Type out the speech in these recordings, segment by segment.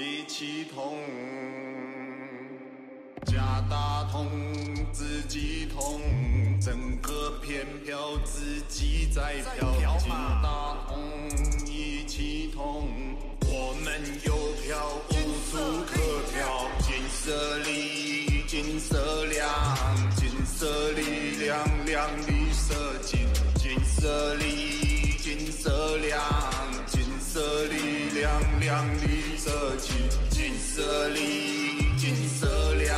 一起痛，假大同自己痛，整个片票自己在飘，色里金色亮，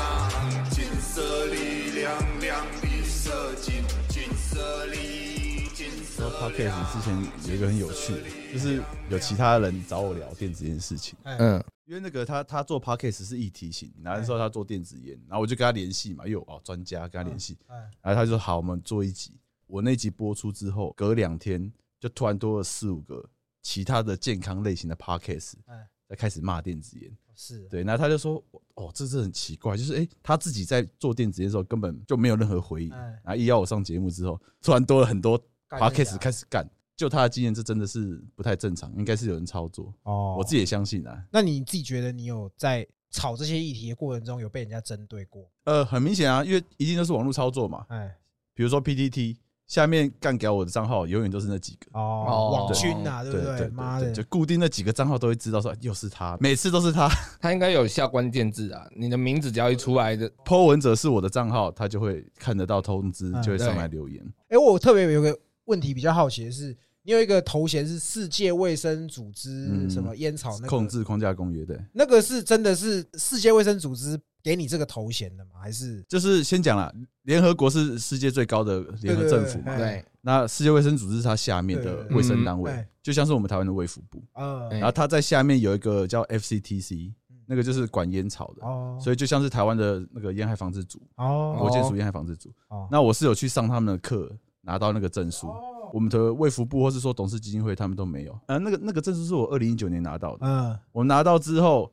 金色里亮亮绿色金，金色里金色说 podcast 之前有一个很有趣的，就是有其他人找我聊电子烟的事情，嗯，因为那个他他做 podcast 是议题型，然后那时候他做电子烟，然后我就跟他联系嘛，又有哦专家跟他联系，哎，然后他就说好，我们做一集。我那集播出之后，隔两天就突然多了四五个其他的健康类型的 podcast 哎，在开始骂电子烟。是，对，那他就说哦，这是很奇怪，就是诶，他自己在做电子烟的时候根本就没有任何回应，哎然后一邀我上节目之后，突然多了很多干一下 podcast 开始干。就他的经验，这真的是不太正常，应该是有人操作。哦我自己也相信啊。那你自己觉得你有在炒这些议题的过程中有被人家针对过？呃，很明显啊，因为一定都是网络操作嘛。哎，比如说 PTT 下面干掉我的账号，永远都是那几个。哦，哦网军呐，对不对？对妈的，就固定那几个账号都会知道说又是他，每次都是他。他应该有下关键字啊，你的名字只要一出来的，po 文者是我的账号，他就会看得到通知，嗯就会上来留言。哎，我特别有个问题比较好奇的是，你有一个头衔是世界卫生组织嗯什么烟草那个控制框架公约对，那个是真的是世界卫生组织给你这个头衔的吗？还是就是 先讲了，联合国是世界最高的联合政府嘛，哎对，那世界卫生组织是它下面的卫生单位就像是我们台湾的卫福部，然后它在下面有一个叫 FCTC，那个就是管烟草的，哦所以就像是台湾的那个烟害防治组，哦国健署烟害防治组。哦那我是有去上他们的课，拿到那个证书。哦我们的卫福部或是说董事基金会，他们都没有。呃，那个那个证书是我二零一九年拿到的。嗯我拿到之后，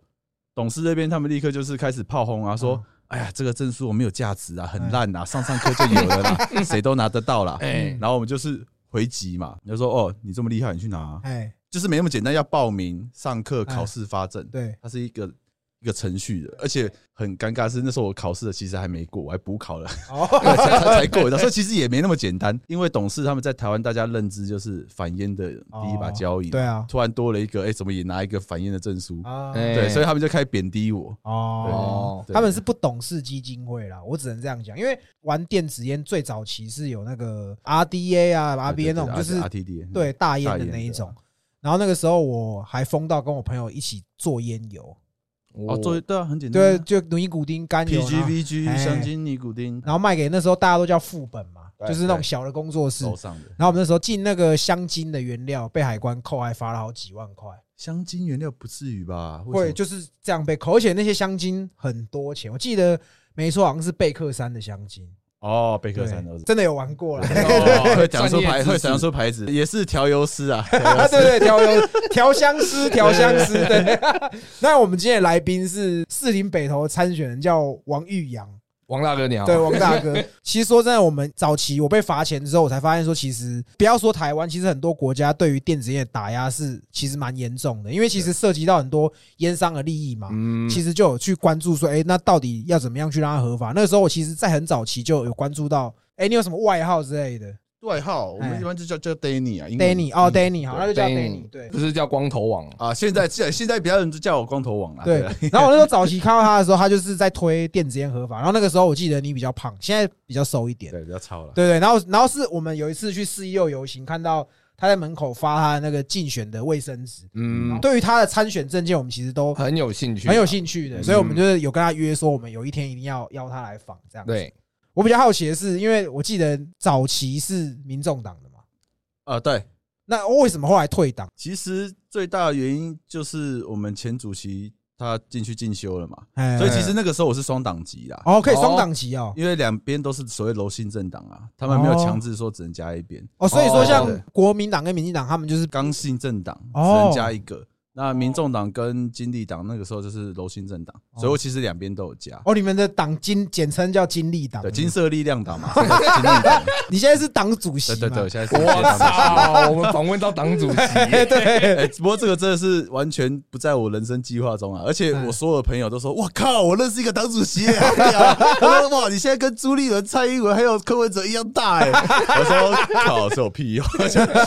董事这边他们立刻就是开始炮轰啊，说嗯：“哎呀，这个证书我没有价值啊，很烂啊，上上课就有了啦，谁都拿得到啦。”哎，然后我们就是回击嘛，就说：“哦，你这么厉害，你去拿啊。哎”就是没那么简单，要报名、上课、哎。考试、发证，对。它是一个一个程序的，而且很尴尬是那时候我考试的其实还没过，我还补考了。哦 才才才过所以其实也没那么简单。因为董事他们在台湾，大家认知就是反烟的第一把交椅，对啊突然多了一个，哎，怎么也拿一个反烟的证书？对，所以他们就开始贬低我。哦，他们是不懂事基金会啦，我只能这样讲，因为玩电子烟最早期是有那个 RDA 啊、RBA 那种，就是 RTD，对大烟的大烟的那一种。然后那个时候我还疯到跟我朋友一起做烟油，哦，做对啊，很简单对，啊。就尼古丁甘油，PGVG 哎香精尼古丁，然后卖给那时候大家都叫副本嘛，就是那种小的工作室。手上的然后我们那时候进那个香精的原料，被海关扣，还罚了好几万块。香精原料不至于吧？会就是这样被扣，而且那些香精很多钱，我记得没错，好像是贝克山的香精。哦，贝克对山都是。真的有玩过了。哦会 讲出牌，会讲出牌子，也是调油师啊。啊，对对，调油调香师，调香师。对，那我们今天的来宾是士林北投参选人，叫王玉阳。王大哥你好，对，王大哥。其实说真的，我们早期我被罚钱之后，我才发现说，其实不要说台湾，其实很多国家对于电子烟的打压是其实蛮严重的，因为其实涉及到很多烟商的利益嘛。嗯，其实就有去关注说，哎，那到底要怎么样去让它合法？那个时候我其实，在很早期就有关注到，哎，你有什么外号之类的外号我们哎一般就叫叫 Danny 啊？Danny 哦，Danny 好，那就叫 Danny 对。不是叫光头王啊，啊，现在现在现在比较人就叫我光头王了。对啊，然后我那时候早期看到他的时候，他就是在推电子烟合法。然后那个时候我记得你比较胖，现在比较瘦一点。对，比较糙了。对对，然后然后是我们有一次去四一六游行，看到他在门口发他的那个竞选的卫生纸。嗯，对于他的参选证件，我们其实都很有兴趣，很有兴趣的，嗯所以我们就是有跟他约说，我们有一天一定要邀他来访这样。，对，我比较好奇的是，因为我记得早期是民众党的嘛，啊，对，那为什么后来退党？其实最大的原因就是我们前主席他进去进修了嘛，哎所以其实那个时候我是双党籍啦，哦，可以双党籍哦。因为两边都是所谓柔性政党啊，他们没有强制说只能加一边，哦，所以说像国民党跟民进党，他们就是刚性政党只哦能加一个。那民众党跟金立党那个时候就是柔性政党，所以我其实两边都有加。哦，你们的党金简称叫金立党，对，金色力量党嘛，金立党。你现在是党主席对对对，嘛？现在是我操！我们访问到党主席，对，哎，不过这个真的是完全不在我人生计划中啊！而且我所有的朋友都说：“我靠，我认识一个党主席耶，好屌！”他说：“哇，你现在跟朱立伦、蔡英文还有柯文哲一样大哎！”我说：“靠，是有屁用！”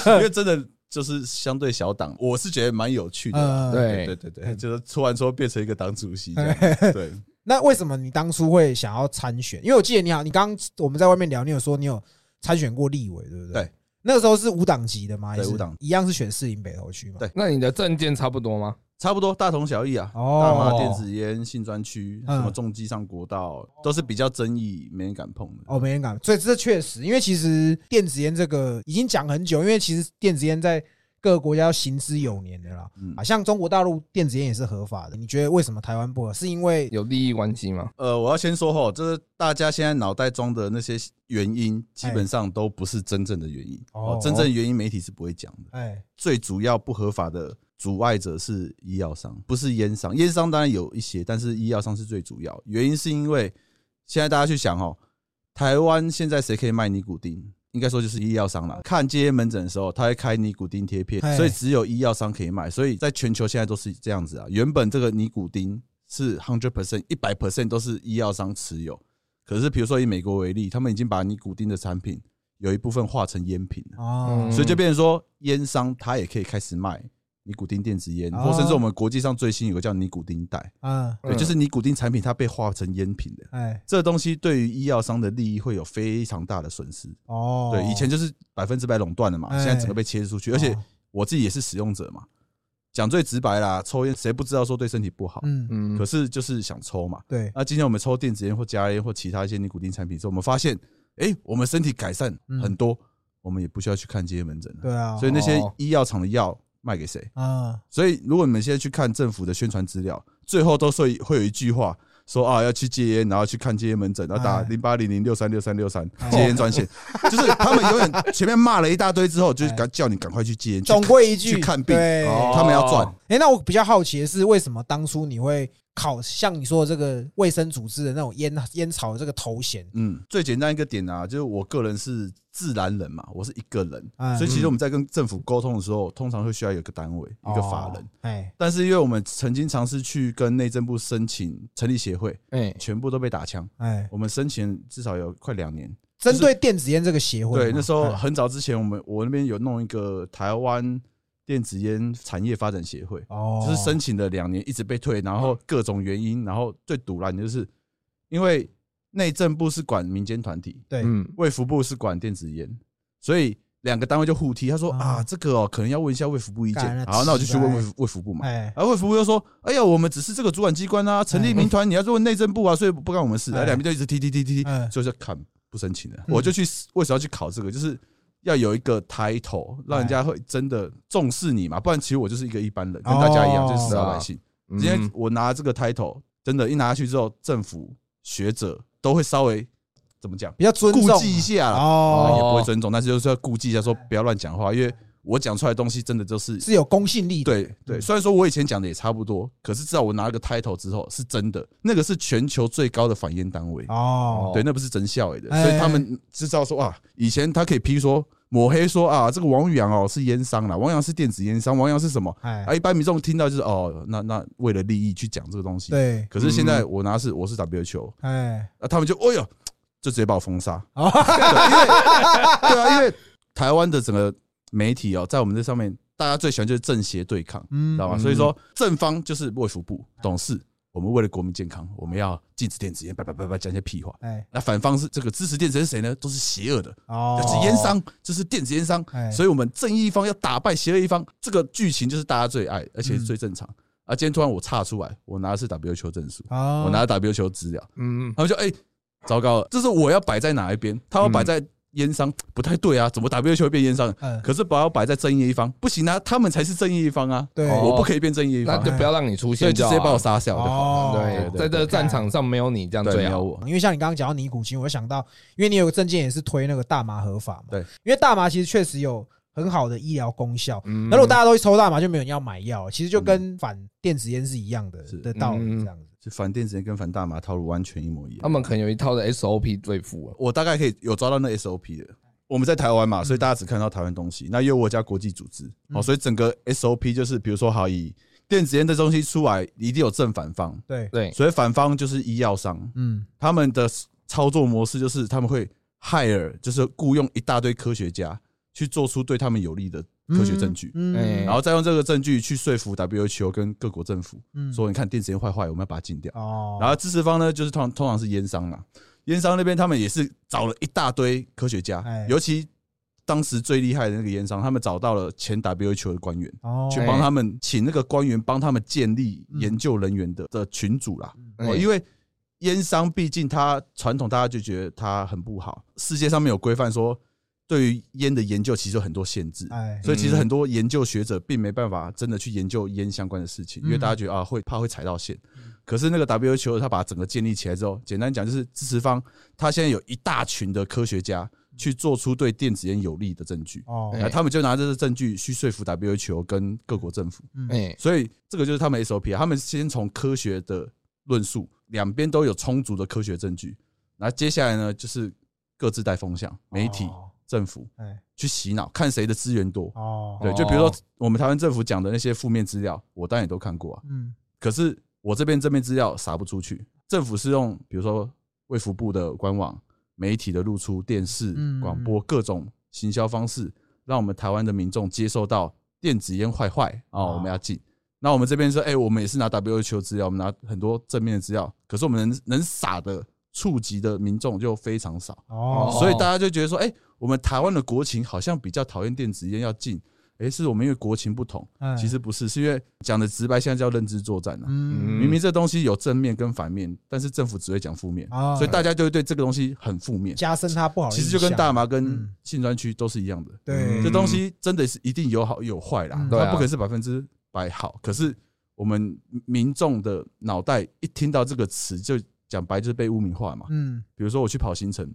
因为真的就是相对小党，我是觉得蛮有趣的。嗯，对对对对，就是突然说变成一个党主席这样，对。那为什么你当初会想要参选？因为我记得你好，你刚刚我们在外面聊，你有说你有参选过立委，对不对？对。那个时候是无党籍的吗？还是对无党一样是选士林北投区嘛？对那你的证件差不多吗？差不多大同小异啊，哦大麻、电子烟、性专区、嗯什么重机上国道，都是比较争议，没人敢碰的。哦，没人敢，所以这确实，因为其实电子烟这个已经讲很久，因为其实电子烟在各个国家要行之有年的啦。嗯啊，像中国大陆电子烟也是合法的，你觉得为什么台湾不合？是因为有利益关系吗？呃，我要先说吼，就是大家现在脑袋中的那些原因，基本上都不是真正的原因。哦哦，真正的原因媒体是不会讲的。哎最主要不合法的阻碍者是医药商，不是烟商。烟商当然有一些，但是医药商是最主要。原因是因为现在大家去想哦，台湾现在谁可以卖尼古丁？应该说就是医药商了。看这些门诊的时候，他会开尼古丁贴片哎，所以只有医药商可以卖。所以在全球现在都是这样子啊。原本这个尼古丁是 hundred percent 一百 percent 都是医药商持有，可是比如说以美国为例，他们已经把尼古丁的产品有一部分化成烟品了。所以就变成说，烟商他也可以开始卖尼古丁电子烟，哦。或甚至我们国际上最新有个叫尼古丁袋，啊。对，嗯。就是尼古丁产品它被化成烟品的。哎。这个东西对于医药商的利益会有非常大的损失。哦，对，以前就是百分之百垄断的嘛，哎。现在整个被切出去，而且哦我自己也是使用者嘛。讲最直白啦，抽烟谁不知道说对身体不好？嗯。嗯。可是就是想抽嘛。对。那今天我们抽电子烟或加烟或其他一些尼古丁产品之后，我们发现，哎，我们身体改善很多，我们也不需要去看这些门诊了。对啊，所以那些哦。医药厂的药卖给谁？啊。所以如果你们现在去看政府的宣传资料，最后都会会有一句话说啊，要去戒烟，然后去看戒烟门诊，然后打哎零八零零六三六三六三哎戒烟专线，就是他们永远前面骂了一大堆之后，就是赶叫你赶快去戒烟，总归一句去看病他们要赚。哎，那我比较好奇的是，为什么当初你会考像你说的这个卫生组织的那种烟烟草的这个头衔？嗯，最简单一个点啊，就是我个人是自然人嘛，我是一个人，哎所以其实我们在跟政府沟通的时候，通常会需要有一个单位，一个法人哦。，哎但是因为我们曾经尝试去跟内政部申请成立协会，哎，全部都被打枪。哎，我们申请至少有快两年。针对电子烟这个协会嘛，对，那时候哎很早之前，我们我那边有弄一个台湾电子烟产业发展协会，哦，就是申请了两年，一直被退，然后各种原因，然后最堵然的就是因为内政部是管民间团体，对，嗯，卫福部是管电子烟，所以两个单位就互踢。他说啊啊，这个哦，可能要问一下卫福部意见。好，那我就去问奇卫福卫福部嘛。哎，然后卫福部又说：“哎呀，我们只是这个主管机关啊，成立民团，你要去问内政部啊，所以不干我们事。”哎两边就一直踢踢踢踢踢哎，所以就看不申请了。嗯我就去为什么要去考这个？就是要有一个 title，让人家会真的重视你嘛，不然其实我就是一个一般人，跟大家一样，哦就是老百姓。嗯今天我拿这个 title，真的，一拿下去之后，政府学者都会稍微怎么讲，比较尊重。顾忌一下啦。哦，也不会尊重，但是就是要顾忌一下，说不要乱讲话，因为我讲出来的东西真的就是是有公信力的，对对。虽然说我以前讲的也差不多，可是至少我拿了个 title 之后是真的，那个是全球最高的反烟单位，哦，对，那不是真笑的，哎。所以他们知道说啊，以前他可以批说抹黑说啊，这个王宇阳哦是烟商啦，王阳是电子烟商，王阳是什么？哎。啊，，一般民众听到就是哦，那那为了利益去讲这个东西，对，可是现在我拿是我是 WHO，哎，啊，他们就哦哟，就直接把我封杀。哦，对，啊，因为台湾的整个媒体哦，在我们这上面，大家最喜欢就是正邪对抗，嗯知道吗？嗯。所以说正方就是卫福部董事，我们为了国民健康，我们要禁止电子烟，叭叭叭叭讲一些屁话。哎，那反方是这个支持电子烟是谁呢？都是邪恶的，哦，就是烟商，就是电子烟商。哎，所以我们正义一方要打败邪恶一方，这个剧情就是大家最爱，而且是最正常。啊，今天突然我岔出来，我拿的是 WHO 证书，哦，我拿的 WHO 资料，嗯，他们就哎、糟糕了，这是我要摆在哪一边？他要摆在烟商，不太对啊，怎么 WHO 会变烟商？嗯，可是把我摆在正义一方，不行啊，他们才是正义一方啊，对，哦。我不可以变正义一方，那就不要让你出所以现直接把我杀掉就好。了。哦。对，在这个战场上没有你这样对，最好。没有我，因为像你刚刚讲到尼古清，我就想到，因为你有个证件也是推那个大麻合法嘛，对，因为大麻其实确实有很好的医疗功效。嗯。那如果大家都去抽大麻，就没有人要买药，其实就跟反电子烟是一样的是。的道理，嗯。这样子。就反电子烟跟反大麻套路完全一模一样。他们可能有一套的 SOP 对付啊。我大概可以有抓到那 SOP 的。我们在台湾嘛，所以大家只看到台湾东西。那因为我家国际组织，哦，所以整个 SOP 就是，比如说，好以电子烟这东西出来，一定有正反方，对，对，所以反方就是医药商，嗯，他们的操作模式就是他们会 hire，就是雇佣一大堆科学家去做出对他们有利的科学证据，然后再用这个证据去说服 WHO 跟各国政府，嗯。说你看电子烟坏坏，我们要把它禁掉。哦，然后支持方呢，就是通通常是烟商啦，烟商那边他们也是找了一大堆科学家哎，尤其当时最厉害的那个烟商，他们找到了前 WHO 的官员，哦，去帮他们请那个官员帮他们建立研究人员的的群组啦。嗯。哦，因为烟商毕竟它传统大家就觉得它很不好，世界上面有规范说，对于烟的研究其实有很多限制。哎，所以其实很多研究学者并没办法真的去研究烟相关的事情，因为嗯大家觉得啊会怕会踩到线。可是那个 WHO 他把整个建立起来之后，简单讲就是支持方，他现在有一大群的科学家去做出对电子烟有利的证据，哦，他们就拿这个证据去说服 WHO 跟各国政府。嗯哎，所以这个就是他们 SOP 啊，他们先从科学的论述，两边都有充足的科学证据，然后接下来呢就是各自带风向，媒体、哦政府哎，去洗脑，看谁的资源多。哦，对，就比如说我们台湾政府讲的那些负面资料，我当然也都看过啊。嗯，可是我这边正面资料撒不出去，政府是用比如说卫福部的官网、媒体的露出、电视嗯、广播各种行销方式，让我们台湾的民众接受到电子烟坏坏哦，哦我们要禁。那我们这边说，哎，我们也是拿 WHO 资料，我们拿很多正面的资料，可是我们能能撒的触及的民众就非常少。哦，所以大家就觉得说，哎、我们台湾的国情好像比较讨厌电子烟要禁，哎、是我们因为国情不同，哎。其实不是，是因为讲的直白，现在叫认知作战啊。嗯，明明这东西有正面跟反面，但是政府只会讲负面，哦。所以大家就会对这个东西很负面。加深它不好其实就跟大麻跟嗯。性专区都是一样的，对。这东西真的是一定有好有坏啦它不可能是百分之百好。可是我们民众的脑袋一听到这个词，就讲白就是被污名化嘛。嗯，比如说我去跑行程，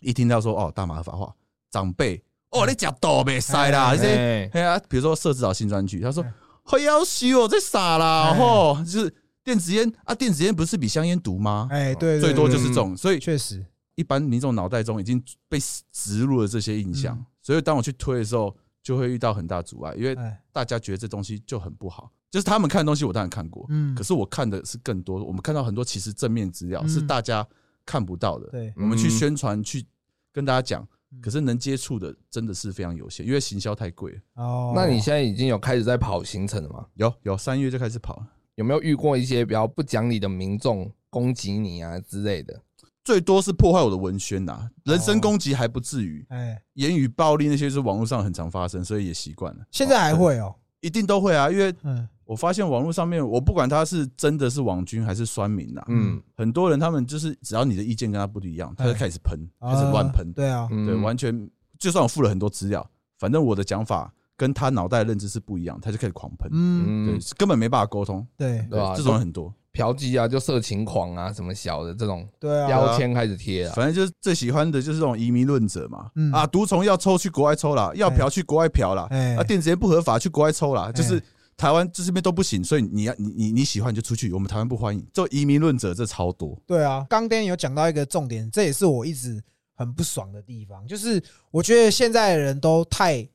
一听到说哦大麻合法化，长辈哦你假多没塞啦，哎这些哎哎呀，比如说设置好新专区，他说哎会要修哦，这傻啦，哎吼，就是电子烟啊，电子烟不是比香烟毒吗？哎，对，最多就是对这种，所以确实，一般民众脑袋中已经被植入了这些印象嗯，所以当我去推的时候，就会遇到很大阻碍，因为哎，大家觉得这东西就很不好。就是他们看的东西，我当然看过，嗯。可，是我看的是更多。我们看到很多其实正面资料嗯。是大家看不到的，对，我们去嗯。宣传去跟大家讲嗯，可是能接触的真的是非常有限，因为行销太贵了。哦，那你现在已经有开始在跑行程了吗？有有三月就开始跑了，有没有遇过一些比较不讲理的民众攻击你啊之类的？最多是破坏我的文宣呐，人身攻击还不至于，哎，言语暴力那些是网络上很常发生，所以也习惯了。现在还会哦，一定都会啊，因为嗯，我发现网络上面，我不管他是真的是网军还是酸民呐，嗯。很多人他们就是只要你的意见跟他不一样，他就开始喷，开始乱喷啊，对啊，嗯。对，完全就算我附了很多资料，反正我的讲法跟他脑袋的认知是不一样，他就开始狂喷，嗯，对，根本没办法沟通，对，对吧这种人很多。嫖妓啊，就色情狂啊，什么小的这种对啊，标签开始贴啊。反正就是最喜欢的就是这种移民论者嘛嗯，啊，毒虫要抽去国外抽啦，要嫖去国外嫖啦，哎。啊，电子烟不合法去国外抽啦，就是台湾这边都不行，所以你要你你你喜欢你就出去，我们台湾不欢迎。做移民论者这超多，对啊，刚 Danny 有讲到一个重点，这也是我一直很不爽的地方，就是我觉得现在的人都太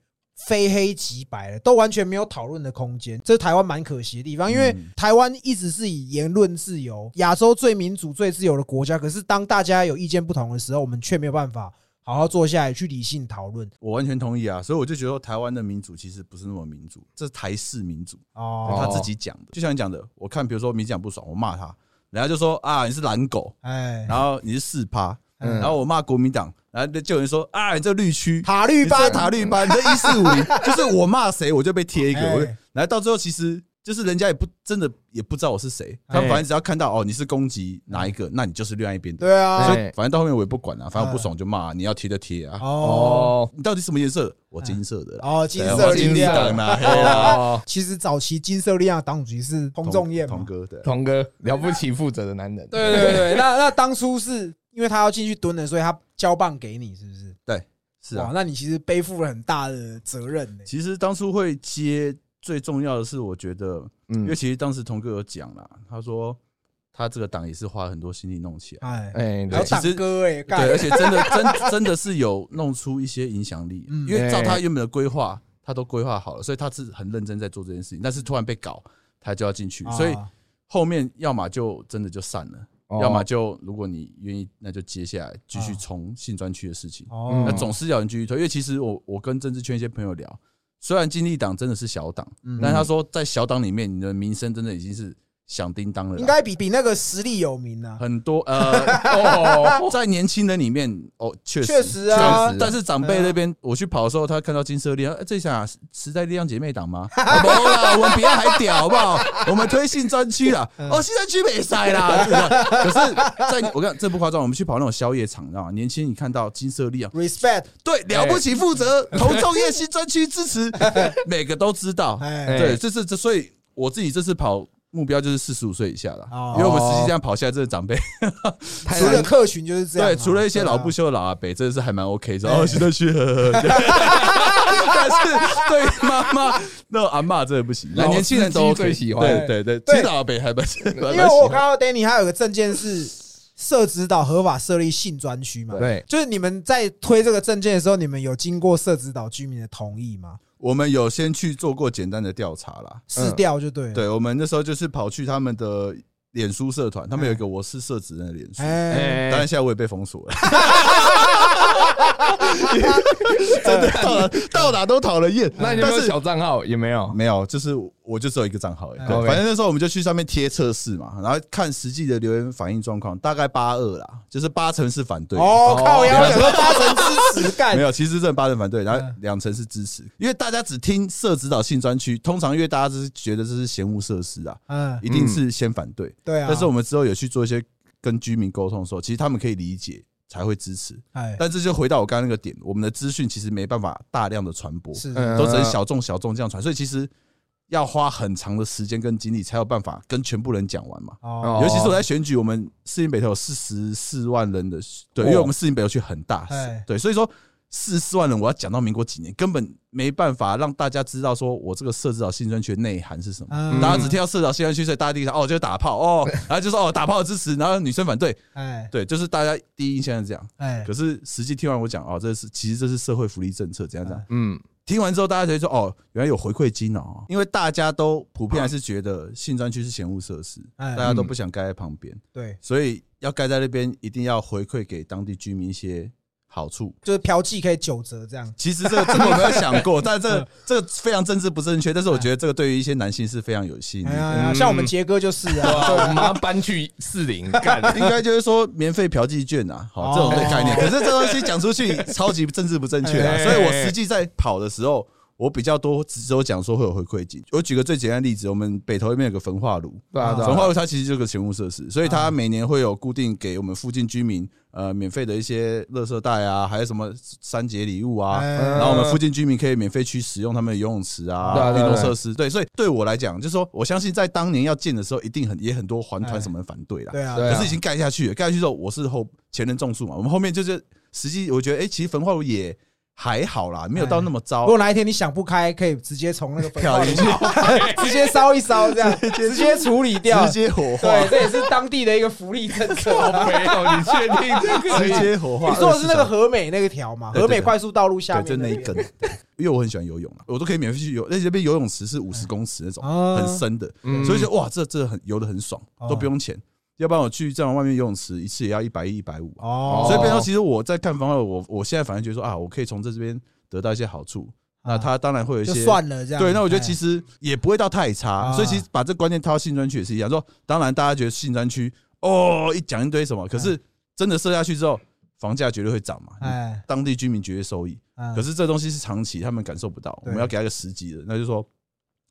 非黑即白了，都完全没有讨论的空间，这是台湾蛮可惜的地方。因为嗯台湾一直是以言论自由、亚洲最民主、最自由的国家，可是当大家有意见不同的时候，我们却没有办法好好坐下来去理性讨论。我完全同意啊。所以我就觉得台湾的民主其实不是那么民主，这是台式民主，哦，他自己讲的。就像你讲的，我看比如说民进党不爽，我骂他，人家就说啊你是懒狗，哎，然后你是四趴，嗯然后我骂国民党，然后就有人说啊你这绿区。塔绿班塔绿班，你这一四五零，就是我骂谁我就被贴一个，哎我就然后到最后其实就是人家也不真的也不知道我是谁，他反正只要看到哦你是攻击哪一个，那你就是另外一边的。对啊所，哎以反正到后面我也不管了、反正我不爽就骂，你要贴就贴啊。哦哦你到底什么颜色？我金色的。哦，金色金力量色。啦，黑啦。哦，其实早期金色力量的党主席是彭仲彦嘛童，哥对。童哥了不起，负责的男人。对对对，那那当初是因为他要进去蹲了，所以他交棒给你，是不是？对，是啊。那你其实背负了很大的责任呢。其实当初会接最重要的是，我觉得，因为嗯，其实当时童哥有讲啦，他说他这个党也是花了很多心力弄起来。哎，哎，其实歌哎，对，而且真的真真的是有弄出一些影响力，嗯因为照他原本的规划，他都规划好了，所以他是很认真在做这件事情。但是突然被搞，他就要进去，所以啊后面要么就真的就散了，哦要么就如果你愿意，那就接下来继续冲性专区的事情。哦，那总是要有人继续推，因为其实我我跟政治圈一些朋友聊，虽然经济党真的是小党，嗯。但他说在小党里面，你的名声真的已经是响叮当了啦。应该比比那个实力有名啊。很多呃，哦，在年轻人里面，哦，确实确实啊但但是长辈那边，我去跑的时候，他看到金色力量，哎这下时代力量姐妹党吗？没啦，我们比他还屌，好不好？我们推新专区啦，嗯哦，新专区没塞啦。可是，在我看这不夸张，我们去跑那种宵夜场，你知道吗？年轻人你看到金色力量，respect，对，了不起，负责投众业新专区支持，每个都知道。哎，对，这是这，所以我自己这次跑目标就是四十五岁以下了哦，因为我们实际这样跑下来，这个长辈 太除了客群就是这样啊。对，除了一些老不对休的老阿伯，真的是还蛮 OK 的。哎哦，现在去，但是对妈妈那种阿嬷真的不行，那年轻人都最喜欢。对对对，对。其实老阿伯还蛮还啊，蛮因为我。看到 Danny 还有个证件是社指导合法设立性专区嘛，对，就是你们在推这个证件的时候，你们有经过社指导居民的同意吗？我们有先去做过简单的调查啦，试调就对了。对我们那时候就是跑去他们的脸书社团，他们有一个我是社职人的脸书，哎，当然现在我也被封锁了。真的到哪到哪都讨人厌，那你有小账号？也没有。没有，就是我就只有一个账号而已。嗯对反正那时候我们就去上面贴测试嘛，然后看实际的留言反应状况，大概八二啦，就是八成是反对。哦，靠，我要想说八成支持 干没，有，其实这八成反对，然后嗯两成是支持，因为大家只听社指导性专区，通常因为大家就是觉得这是嫌恶设施啊，嗯，一定是先反对。对啊。但是我们之后有去做一些跟居民沟通的时候，其实他们可以理解才会支持。哎，但这就回到我刚刚那个点，我们的资讯其实没办法大量的传播，都只能小众小众这样传，所以其实要花很长的时间跟精力才有办法跟全部人讲完嘛。哦，尤其是我在选举，我们四营北头有四十四万人的，对，因为我们四营北头区很大哎，对，所以说四十四万人，我要讲到民国几年，根本没办法让大家知道说我这个设置到新专区的内涵是什么。嗯。大家只听到社导新专区，所以大家第一想哦就是打炮哦，然后就说哦打炮支持，然后女生反对，哎。对，就是大家第一印象是这样。哎。可是实际听完我讲哦，这是其实这是社会福利政策，怎样怎样。嗯，听完之后，大家就会说哦，原来有回馈金哦，因为大家都普遍还是觉得性专区是嫌恶设施，哎。大家都不想盖在旁边，对，所以要盖在那边，一定要回馈给当地居民一些好处。就是嫖妓可以九折这样。其实这个这个我没有想过，但这个这个非常政治不正确，但是我觉得这个对于一些男性是非常有吸引力像我们杰哥就是啊，我们马上搬去四零 干。应该就是说免费嫖妓券啊，好这种的概念。哦可是这东西讲出去超级政治不正确啊，哎所以我实际在跑的时候，我比较多只有讲说会有回馈金。我举个最简单的例子，我们北投那边有个焚化炉，焚化炉它其实就是个前物设施，所以它每年会有固定给我们附近居民呃免费的一些垃圾袋啊，还有什么三节礼物啊。哎然后我们附近居民可以免费去使用他们的游泳池啊、运动设施。对，所以对我来讲，就是说我相信在当年要建的时候，一定很也很多环团什么人反对啦。对啊，对啊可是已经盖下去了，盖下去之后，我是后前人种树嘛，我们后面就是实际我觉得，哎，其实焚化炉也还好啦，没有到那么糟如。果哪一天你想不开，可以直接从那个焚化炉跳进去，直接烧一烧，这样 直接处理掉直。接火化对，，这也是当地的一个福利政策。没有，你确定这个？直接火化。你说的是那个24和美那个条嘛？对对和美快速道路下对，面就那一根。对因为我很喜欢游泳啊，我都可以免费去游。而且这边游泳池是五十公尺那种，啊很深的，嗯所以就哇，这这很游的很爽，哦都不用钱。要不然我去这样外面游泳池一次也要一百一、一百五。哦，所以变成说，其实我在看方案，我我现在反而觉得说啊，我可以从这这边得到一些好处。那他当然会有一些算了这样。对，那我觉得哎其实也不会到太差，啊所以其实把这观念套到信专区也是一样。说当然大家觉得信专区哦一讲一堆什么，可是真的设下去之后，房价绝对会涨嘛，哎，当地居民绝对收益。嗯可是这东西是长期，他们感受不到，我对们要给他一个实际的，那就是说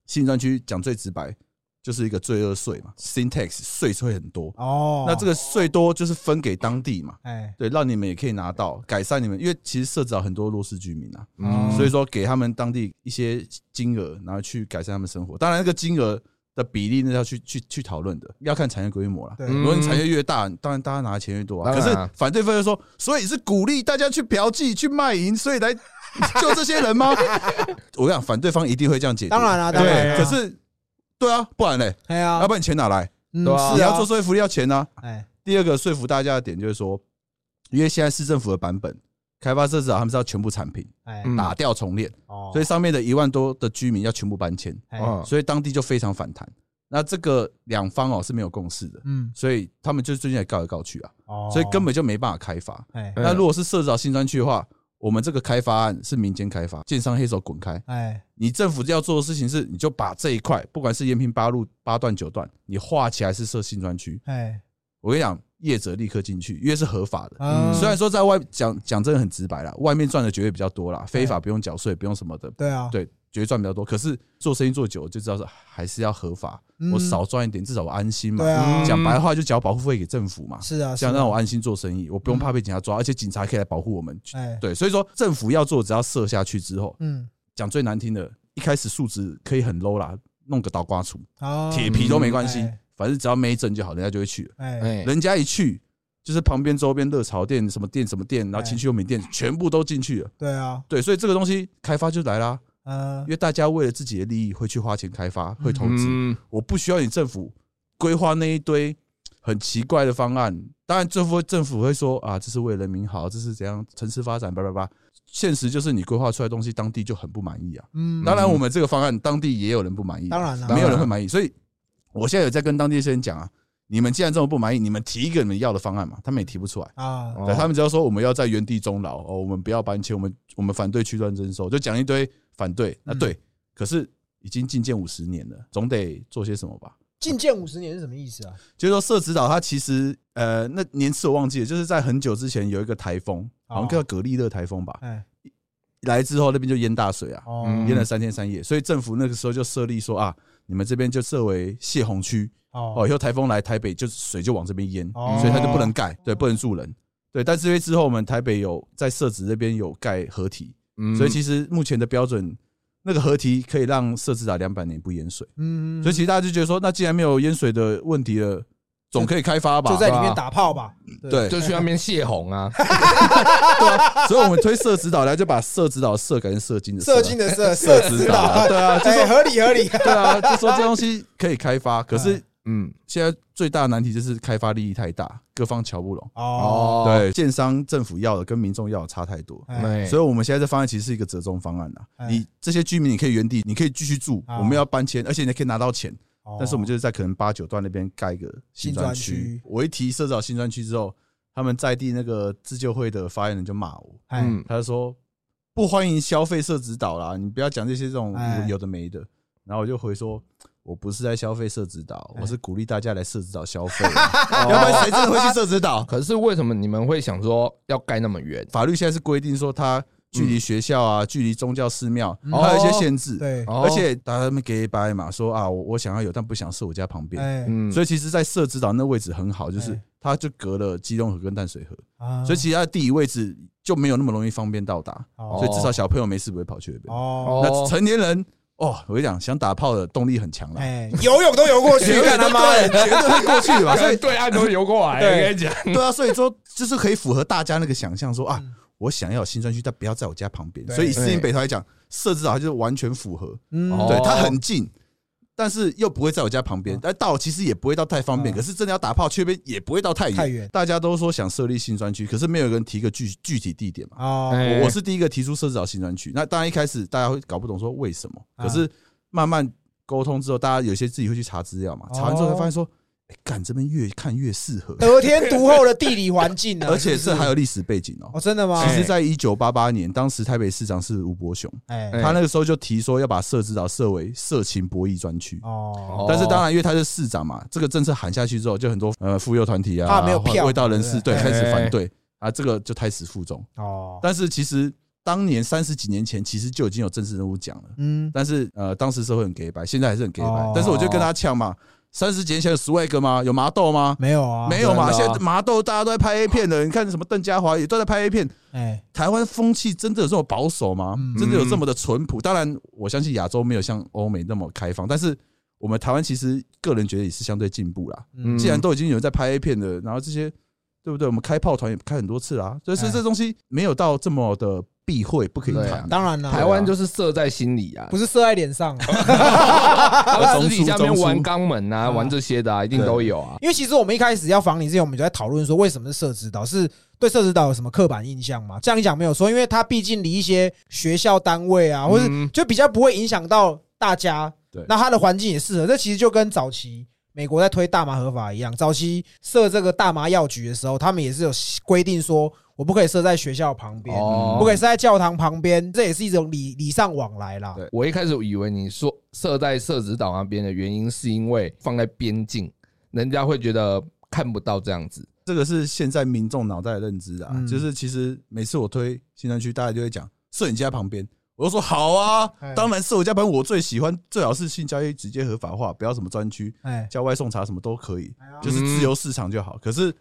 信专区讲最直白。就是一个罪恶税嘛，syntax 税会很多，哦，那这个税多就是分给当地嘛，哎，对，让你们也可以拿到改善你们，因为其实涉及到很多弱势居民啊，嗯所以说给他们当地一些金额，然后去改善他们生活。当然，那个金额的比例，那要去去去讨论的，要看产业规模啦。对，嗯如果你产业越大，当然大家拿的钱越多啊。可是反对方就说，所以是鼓励大家去嫖妓、去卖淫，所以来救这些人吗？我跟你讲，反对方一定会这样解读。当然啦，当然对，可是对啊，不然嘞，哎呀。要，不然你钱哪来？嗯对啊。你要做社会福利要钱啊。哎，第二个说服大家的点就是说，因为现在市政府的版本，开发社指导他们是要全部铲平，哎，嗯。打掉重练，哦，所以上面的一万多的居民要全部搬迁，所以当地就非常反弹。那这个两方哦是没有共识的，嗯，所以他们就最近也告来告去啊，哦，所以根本就没办法开发。那如果是设置到新专区的话，我们这个开发案是民间开发，建商黑手滚开。哎你政府要做的事情是，你就把这一块，不管是延平八路八段九段，你画起来是设新专区。哎，我跟你讲，业者立刻进去，因为是合法的。嗯虽然说在外讲讲真的很直白啦，外面赚的绝对比较多啦，非法不用缴税，不用什么的，对啊，对，绝对赚比较多。可是做生意做久了就知道说还是要合法，嗯。我少赚一点，至少我安心嘛。对。啊，讲白话就缴保护费给政府嘛，是啊，这样是啊让我安心做生意，我不用怕被警察抓，而且警察可以来保护我们。哎，对，所以说政府要做，只要设下去之后，嗯，讲最难听的，一开始数值可以很 low 啦，弄个倒瓜处，好，铁皮都没关系哎，反正只要没证就好，人家就会去。了。哎，哎，人家一去，就是旁边周边热炒店、什么店、什么店，然后情趣用品店，全部都进去了。对啊，对，所以这个东西开发就来啦，嗯因，为大家为了自己的利益会去花钱开发，会投资。嗯，我不需要你政府规划那一堆很奇怪的方案。当然，政府政府会说啊，这是为了人民好，这是怎样城市发展，叭叭叭。现实就是你规划出来的东西，当地就很不满意啊。嗯，当然，我们这个方案当地也有人不满意，当然了，没有人会满意。所以我现在有在跟当地一些人讲啊，你们既然这么不满意，你们提一个你们要的方案嘛，他们也提不出来。啊，他们只要说我们要在原地终老哦，我们不要搬迁，我们我们反对区段征收，就讲一堆反对。那嗯对，可是已经进建五十年了，总得做些什么吧？进建五十年是什么意思啊？就是说社指导它其实呃那年次我忘记了，就是在很久之前有一个台风，好像叫蛤蜊热台风吧，哎，来之后那边就淹大水啊，淹了三天三夜，所以政府那个时候就设立说啊，你们这边就设为泄洪区哦，哦，以后台风来台北就水就往这边淹，哦。所以它就不能盖，对，不能住人。对，但是因为之后我们台北有在社子这边有盖合体，嗯。所以其实目前的标准，那个合体可以让社子打两百年不淹水。嗯，所以其实大家就觉得说，那既然没有淹水的问题了，总可以开发吧？就在里面打炮吧，对。就去那边泄洪啊，对啊所以我们推社指导来就把社指导社改成社经的射精的射，社射指导啊，对啊，就哎，说合理合理，对啊，就说这东西可以开发，可是嗯，现在最大的难题就是开发利益太大，各方瞧不拢。哦，对，建商政府要的跟民众要的差太多。哎，所以，我们现在这方案其实是一个折中方案啦。哎你这些居民，你可以原地，你可以继续住，啊我们要搬迁，而且你可以拿到钱。哦但是我们就是在可能八九段那边盖一个新专新专区区。我一提设置好新专区之后，他们在地那个自救会的发言人就骂我，哎，嗯，他就说不欢迎消费社指导啦，你不要讲这些这种哎有的没的。然后我就回说。我不是在消费社指导，哎我是鼓励大家来社指导消费啊，要不然谁真的会去社指导？可是为什么你们会想说要盖那么远？法律现在是规定说，它距离学校啊，距离宗教寺庙，嗯还有一些限制。对，哦而且大家们给掰嘛，说啊，我我想要有，但不想设我家旁边。所以其实，在社指导那位置很好，就是哎它就隔了基隆河跟淡水河，啊所以其实它的地理位置就没有那么容易方便到达，哦所以至少小朋友没事不会跑去那边。哦，那成年人哦，我跟你讲，想打炮的动力很强了，哎，游泳都游过去，绝对干他妈的，绝对会过去的吧？所以对岸都游过来，对。我跟你讲，对啊，所以说就是可以符合大家那个想象，说啊嗯，我想要有新专区，但不要在我家旁边。所以以市营北头来讲，设置好它就是完全符合，嗯。哦对，它很近，但是又不会在我家旁边嗯，但到其实也不会到太方便。嗯可是真的要打炮去那边也不会到太远。太远大家都说想设立新专区，可是没有人提个具具体地点嘛。哦，哎我我是第一个提出设置好新专区，那当然一开始大家会搞不懂说为什么，啊可是慢慢沟通之后，大家有些自己会去查资料嘛，查完之后才发现说，哎，干这边越看越适合，得天独厚的地理环境呢，而且这还有历史背景哦哦，。真的吗？其实，在一九八八年，当时台北市长是吴伯雄，哎，哎他那个时候就提说要把社指导设为色情博弈专区。哦，但是当然，因为他是市长嘛，这个政策喊下去之后，就很多呃妇幼团体啊，怕没有票味道人士对开始反对啊，这个就胎死腹中。哦，但是其实当年三十几年前，其实就已经有政治人物讲了，嗯，但是呃，当时社会很 gay 白，现在还是很 gay 白哦。但是我就跟他呛嘛，三十几年前有 swag 吗？有麻豆吗？没有啊，没有嘛，现在麻豆大家都在拍 A 片的，你看什么邓家华也都在拍 A 片。哎，台湾风气真的有这么保守吗嗯？真的有这么的淳朴？当然，我相信亚洲没有像欧美那么开放，但是我们台湾其实个人觉得也是相对进步啦。嗯既然都已经有人在拍 A 片的，然后这些对不对？我们开炮团也开很多次啦，所以是哎这东西没有到这么的避讳，不可以谈。当然了，台湾就是射在心里啊，不是射在脸上，他们私底下面玩肛门啊，啊 玩这些的啊，一定都有啊。因为其实我们一开始要访你之前，我们就在讨论说，为什么是社指导？是对社指导有什么刻板印象吗？这样讲没有说，因为它毕竟离一些学校单位啊，或者嗯就比较不会影响到大家。对那它的环境也适合。这其实就跟早期美国在推大麻合法一样，早期设这个大麻药局的时候，他们也是有规定说，我不可以设在学校旁边，哦。不可以设在教堂旁边，这也是一种礼礼尚往来啦。对。我一开始以为你说设在社子岛那边的原因，是因为放在边境，人家会觉得看不到这样子。这个是现在民众脑袋的认知啊，嗯。就是其实每次我推新专区，大家就会讲摄影家旁边，我就说好啊。哎，当然是我家旁边我最喜欢，最好是性交易直接合法化，不要什么专区，哎，叫外送茶什么都可以，就是自由市场就好。可是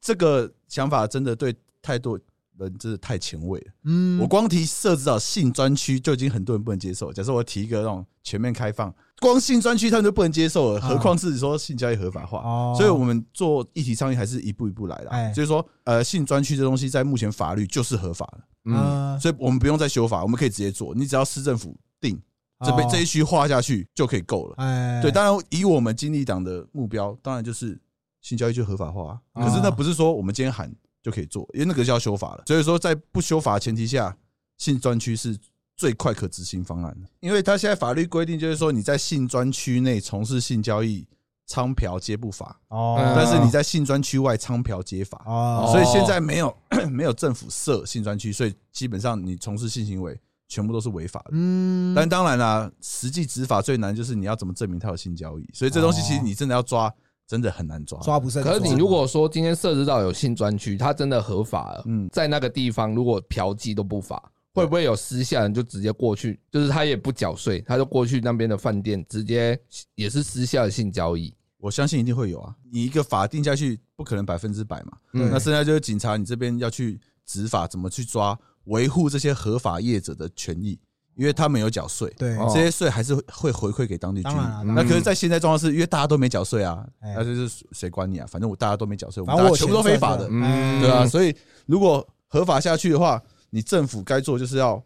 这个想法真的对太多人真的太前卫了。嗯我光提设置到性专区就已经很多人不能接受。假设我提一个那种全面开放，光性专区他们就不能接受了，啊何况是说性交易合法化？哦所以我们做议题倡议还是一步一步来的哎啊。就是说，呃，性专区这东西在目前法律就是合法的，嗯，嗯，所以我们不用再修法，我们可以直接做。你只要市政府定这边哦这一区划下去就可以够了。哎，对，当然以我们经历党的目标，当然就是性交易就合法化啊。可是那不是说我们今天喊就可以做，因为那个就要修法了。所以说，在不修法的前提下，性专区是最快可执行方案的。因为他现在法律规定就是说，你在性专区内从事性交易、娼嫖皆不法，哦，嗯但是你在性专区外娼嫖皆法。哦，所以现在没有 没有政府设性专区，所以基本上你从事性行为全部都是违法的。嗯，但当然啦，实际执法最难就是你要怎么证明他有性交易，所以这东西其实你真的要抓，真的很难抓。抓不胜。可是你如果说今天设置到有性专区，它真的合法了，嗯在那个地方如果嫖妓都不法，会不会有私下人就直接过去，就是他也不缴税，他就过去那边的饭店，直接也是私下的性交易？我相信一定会有啊，你一个法定下去不可能百分之百嘛，嗯那剩下就是警察你这边要去执法，怎么去抓维护这些合法业者的权益，因为他们有缴税，对，哦这些税还是会回馈给当地居民。嗯那可是，在现在状况是因为大家都没缴税啊，哎那就是谁管你啊？反正我大家都没缴税，我反正我们大家全部都非法的对啊。所以如果合法下去的话，你政府该做就是要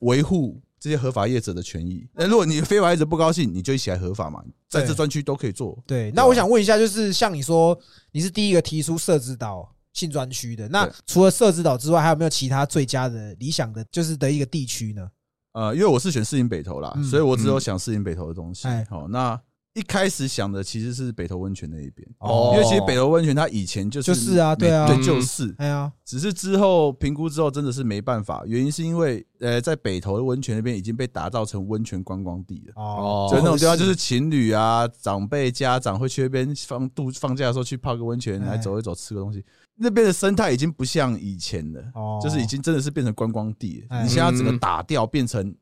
维护这些合法业者的权益。那如果你非法业者不高兴，你就一起来合法嘛，在这专区都可以做。对，那我想问一下，就是像你说，你是第一个提出设置岛性专区的，那除了社指导之外，还有没有其他最佳的理想的，就是的一个地区呢？呃，因为我是选四营北投啦，嗯所以我只有想四营北投的东西哎。好，那一开始想的其实是北投温泉那一边，哦因为其实北投温泉它以前就是就是啊对啊对，嗯就是。哎呀，只是之后评估之后，真的是没办法，原因是因为呃，在北投的温泉那边已经被打造成温泉观光地了。哦，所以那种地方就是情侣啊、长辈、家长会去那边放度放假的时候去泡个温泉，哎来走一走、吃个东西。那边的生态已经不像以前了，哦就是已经真的是变成观光地了。哎你现在要整个打掉，变成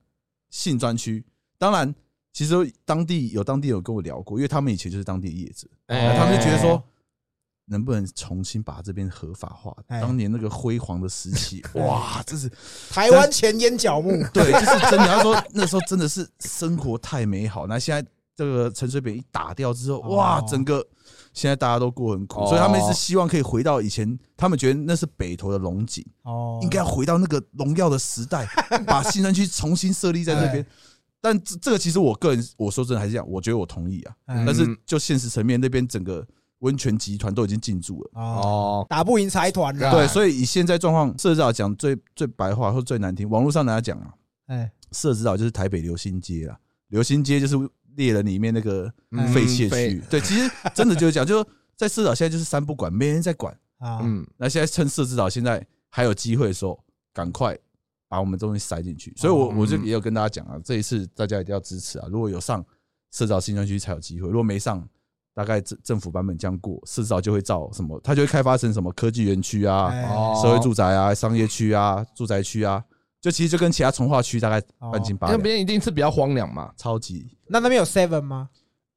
性专区。当然，其实当地有当地有跟我聊过，因为他们以前就是当地的业者，哎他们就觉得说，能不能重新把这边合法化？哎当年那个辉煌的时期，哇，这是台湾前烟角木，对，就是真的。他说那时候真的是生活太美好，那现在这个陈水扁一打掉之后，哇，哦整个现在大家都过很苦，哦。所以他们是希望可以回到以前，他们觉得那是北投的龙井，哦，应该要回到那个荣耀的时代，把新山区重新设立在这边。哎。但这这个其实我个人我说真的还是这样，我觉得我同意啊。哎。但是就现实层面，那边整个温泉集团都已经进驻了。哦，哦，打不赢财团的，对，所以以现在状况，社指导讲最最白话或最难听，网络上大家讲啊，哎，社指导就是台北流星街啦，流星街就是猎人里面那个嗯废弃废区。对，其实真的就是讲，就是在社指导现在就是三不管，没人在管。啊，嗯，那现在趁社指导现在还有机会的时候，赶快把我们东西塞进去。所以我哦我就也有跟大家讲啊，这一次大家一定要支持啊！如果有上社指导新专区才有机会，如果没上，大概政政府版本这样过，社指导就会造什么，它就会开发成什么科技园区啊、社会住宅啊、商业区啊、住宅区啊，就其实就跟其他从化区大概半斤八两，那边一定是比较荒凉嘛。超级。那那边有 Seven 吗？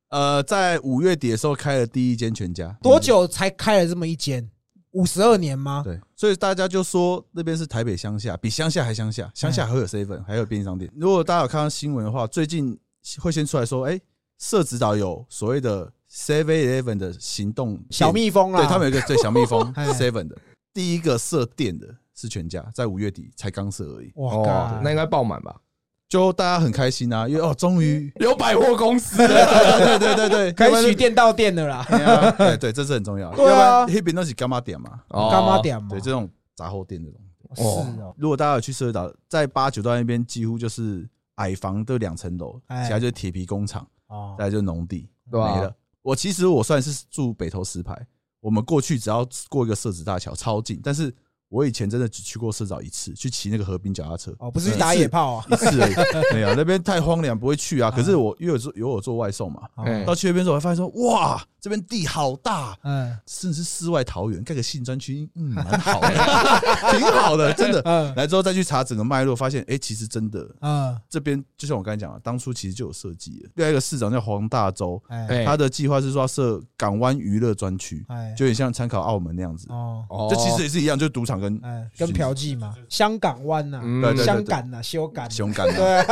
呃，在五月底的时候开了第一间全家，多久才开了这么一间？五十二年吗？对，所以大家就说那边是台北乡下，比乡下还乡下，乡下还有 seven，还有便利商店。如果大家有看到新闻的话，最近会先出来说，哎，社指导有所谓的 Seven Eleven 的行动店小蜜蜂啊，对他们有一个对小蜜蜂哎 Seven 的第一个设店的是全家，在五月底才刚设而已，哇那应该爆满吧？就大家很开心啊，因为哦，终于 有百货公司。对对对对对，可要不然以取店到店的啦，对这是很重要，对啊。然那边都是干妈店嘛，哦。干妈点嘛，对这种杂货店这种。是哦，如果大家有去社岛，在八九段那边几乎就是矮房的两层楼，哎。其他就是铁皮工厂，哦。再来就是农地，对吧没了。我其实我算是住北投石牌，我们过去只要过一个社子大桥，超近。但是我以前真的只去过社岛一次，去骑那个河滨脚踏车，哦，不是去打野炮啊，一次而已。没有，那边太荒凉，不会去啊。可是我因为有做有我做外送嘛，哎到去那边之后，我发现说，哇，这边地好大，嗯甚至是世外桃源，盖个新专区，嗯，蛮好的，挺好的，真的。嗯来之后再去查整个脉络，发现哎、其实真的嗯，这边就像我刚才讲的，当初其实就有设计了。另外一个市长叫黄大洲，他的计划是说要设港湾娱乐专区，哎就有点像参考澳门那样子。哦哦这其实也是一样，就是赌场跟哎，跟嫖妓嘛，香港湾呐，嗯对对对香港呐，修改，凶感。对，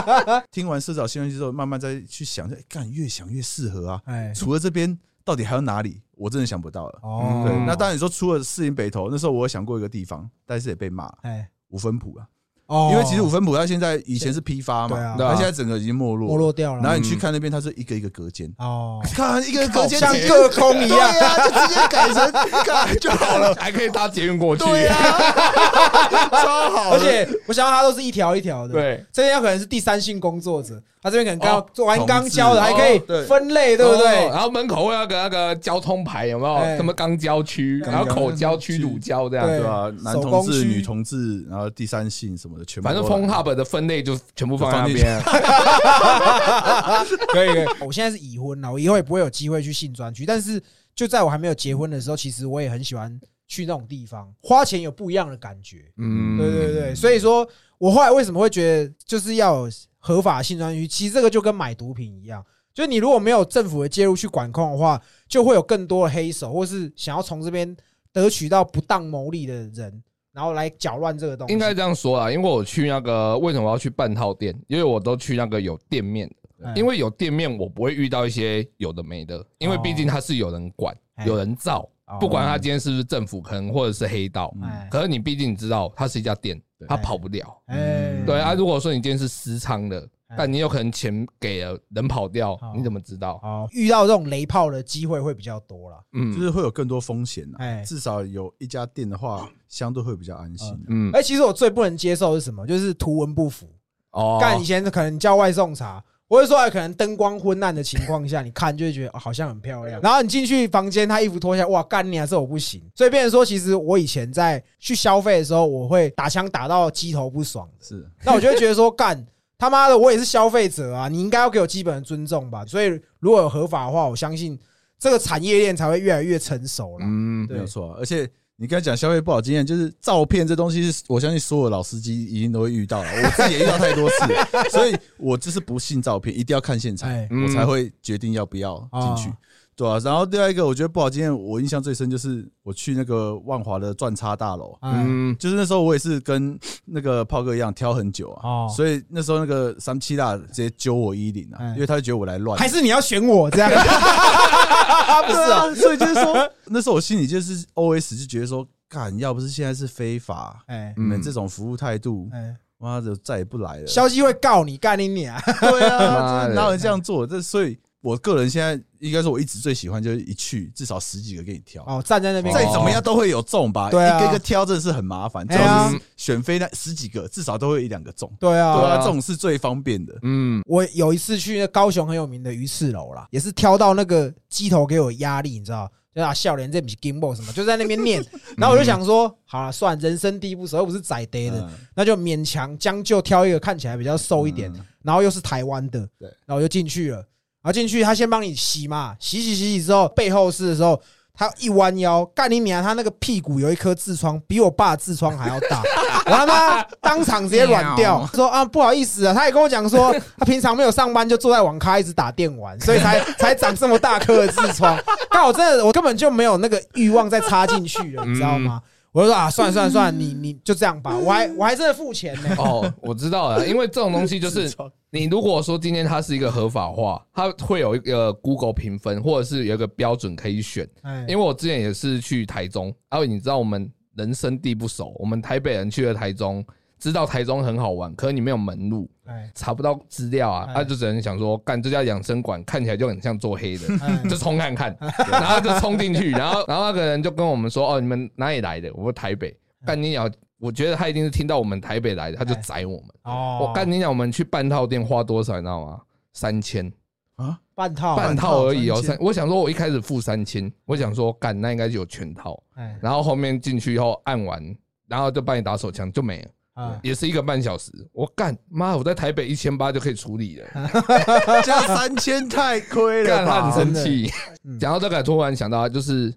听完社长新闻之后，慢慢再去想，哎干越想越适合啊。哎除了这边，到底还有哪里？我真的想不到了。哦，对，那当然你说除了四营北投，那时候我有想过一个地方，但是也被骂哎五分埔啊，哦，因为其实五分埔它现在以前是批发嘛，对啊。它现在整个已经没落，没落掉了，然后你去看那边，它是一个一个隔间，哦，看一个隔间像隔空一对样，呀，就直接改成改就好了。还可以搭捷运过去。对呀，超好。而且我想到它都是一条一条的，，对，这边有可能是第三性工作者，他这边可能刚哦做完钢胶的，还可以分类，对不哦对？然后门口会有个那个交通牌，有没有？哎什么钢胶区，然后口交区、乳胶这样。对。对吧？男同志、区。女同志，然后第三性什么的，全部反正都来 Phone Hub 的分类就全部放在那就边。可以可以。我现在是已婚了，我以后也不会有机会去性专区，但是就在我还没有结婚的时候，其实我也很喜欢去那种地方，花钱有不一样的感觉。嗯，对对对，所以说我后来为什么会觉得就是要有合法性专区？其实这个就跟买毒品一样，就是你如果没有政府的介入去管控的话，就会有更多的黑手，或是想要从这边得取到不当牟利的人，然后来搅乱这个东西。应该这样说啦，因为我去那个为什么我要去半套店？因为我都去那个有店面的，哎因为有店面我不会遇到一些有的没的，因为毕竟它是有人管哎、有人造哦，不管他今天是不是政府，可能或者是黑道，哎可是你毕竟你知道它是一家店，对它跑不了。哎，对啊，如果说你今天是私仓的哎，但你有可能钱给了，人跑掉哦，你怎么知道？哦，遇到这种雷炮的机会会比较多了。就嗯是会有更多风险呐哎。至少有一家店的话，相对会比较安心啊。嗯，哎，其实我最不能接受的是什么？就是图文不符。哦，干以前可能叫外送茶，我会说哎可能灯光昏暗的情况下，你看就会觉得、哦好像很漂亮。然后你进去房间，他衣服脱下来，哇，干你还是我不行。所以变成说，其实我以前在去消费的时候，我会打枪打到鸡头不爽的。是，那我就会觉得说，干他妈的，我也是消费者啊，你应该要给我基本的尊重吧。所以如果有合法的话，我相信这个产业链才会越来越成熟了。嗯，没有错啊。而且你刚才讲消费不好经验，就是照片这东西是，我相信所有老司机一定都会遇到了。我自己也遇到太多次了，所以我就是不信照片，一定要看现场哎，我才会决定要不要进去哦。对啊，然后另外一个我觉得不好今天，我印象最深就是我去那个万华的钻叉大楼，嗯，嗯，就是那时候我也是跟那个炮哥一样挑很久啊，哦所以那时候那个三七大直接揪我衣领啊哎，因为他就觉得我来乱，还是你要选我这样？不是啊，啊，所以就是说 那时候我心里就是 O S 就觉得说，干，要不是现在是非法，哎你们这种服务态度，哎，妈的再也不来了。消息会告你，干你你啊！对妈啊，哪有人这样做？这所以，我个人现在应该说，我一直最喜欢就是一去至少十几个给你挑。哦，站在那边，再怎么样都会有中吧，对啊一个一个挑真的是很麻烦。只哎呀要是选飞那十几个，至少都会有一两个中。对啊，对啊，这种是最方便的。嗯，我有一次去那高雄很有名的鱼翅楼啦，也是挑到那个鸡头给我压力，你知道？就啊，笑脸这不是 gimbal 什么，就在那边念，然后我就想说，好了，算人生地不熟，又不是宰爹的，嗯那就勉强将就挑一个看起来比较瘦一点，嗯然后又是台湾的，对然后我就进去了，然后进去他先帮你洗嘛，洗洗洗洗之后，背后式的时候。他一弯腰，干你娘！他那个屁股有一颗痔疮，比我爸痔疮还要大。我他妈当场直接软掉，说啊不好意思啊。他也跟我讲说，他平常没有上班，就坐在网咖一直打电玩，所以才 才长这么大颗的痔疮。但我真的，我根本就没有那个欲望再插进去了，你知道吗？我就说啊，算了算了算了，你你就这样吧，我还我还真的付钱呢。哦，我知道了，因为这种东西就是 你如果说今天它是一个合法化，它会有一个 Google 评分，或者是有一个标准可以选。哎因为我之前也是去台中，然后你知道我们人生地不熟，我们台北人去了台中，知道台中很好玩，可是你没有门路，哎。查不到资料啊，哎。他就只能想说，干这家养生馆看起来就很像做黑的，哎。就冲看看，然后就冲进去，然后然后那个人就跟我们说，哦，你们哪里来的？我说台北，干你鸟，我觉得他一定是听到我们台北来的，他就宰我们。哦，我干你讲，我们去半套店花多少，你知道吗？三千，啊，半套。半套而已哦。三，我想说，我一开始付三千，我想说，干那应该就有全套。哎。然后后面进去以后按完，然后就帮你打手枪，就没了，啊也是一个半小时。我干妈，我在台北一千八就可以处理了，加三千太亏了干他？很生气嗯。讲到这个，突然想到，就是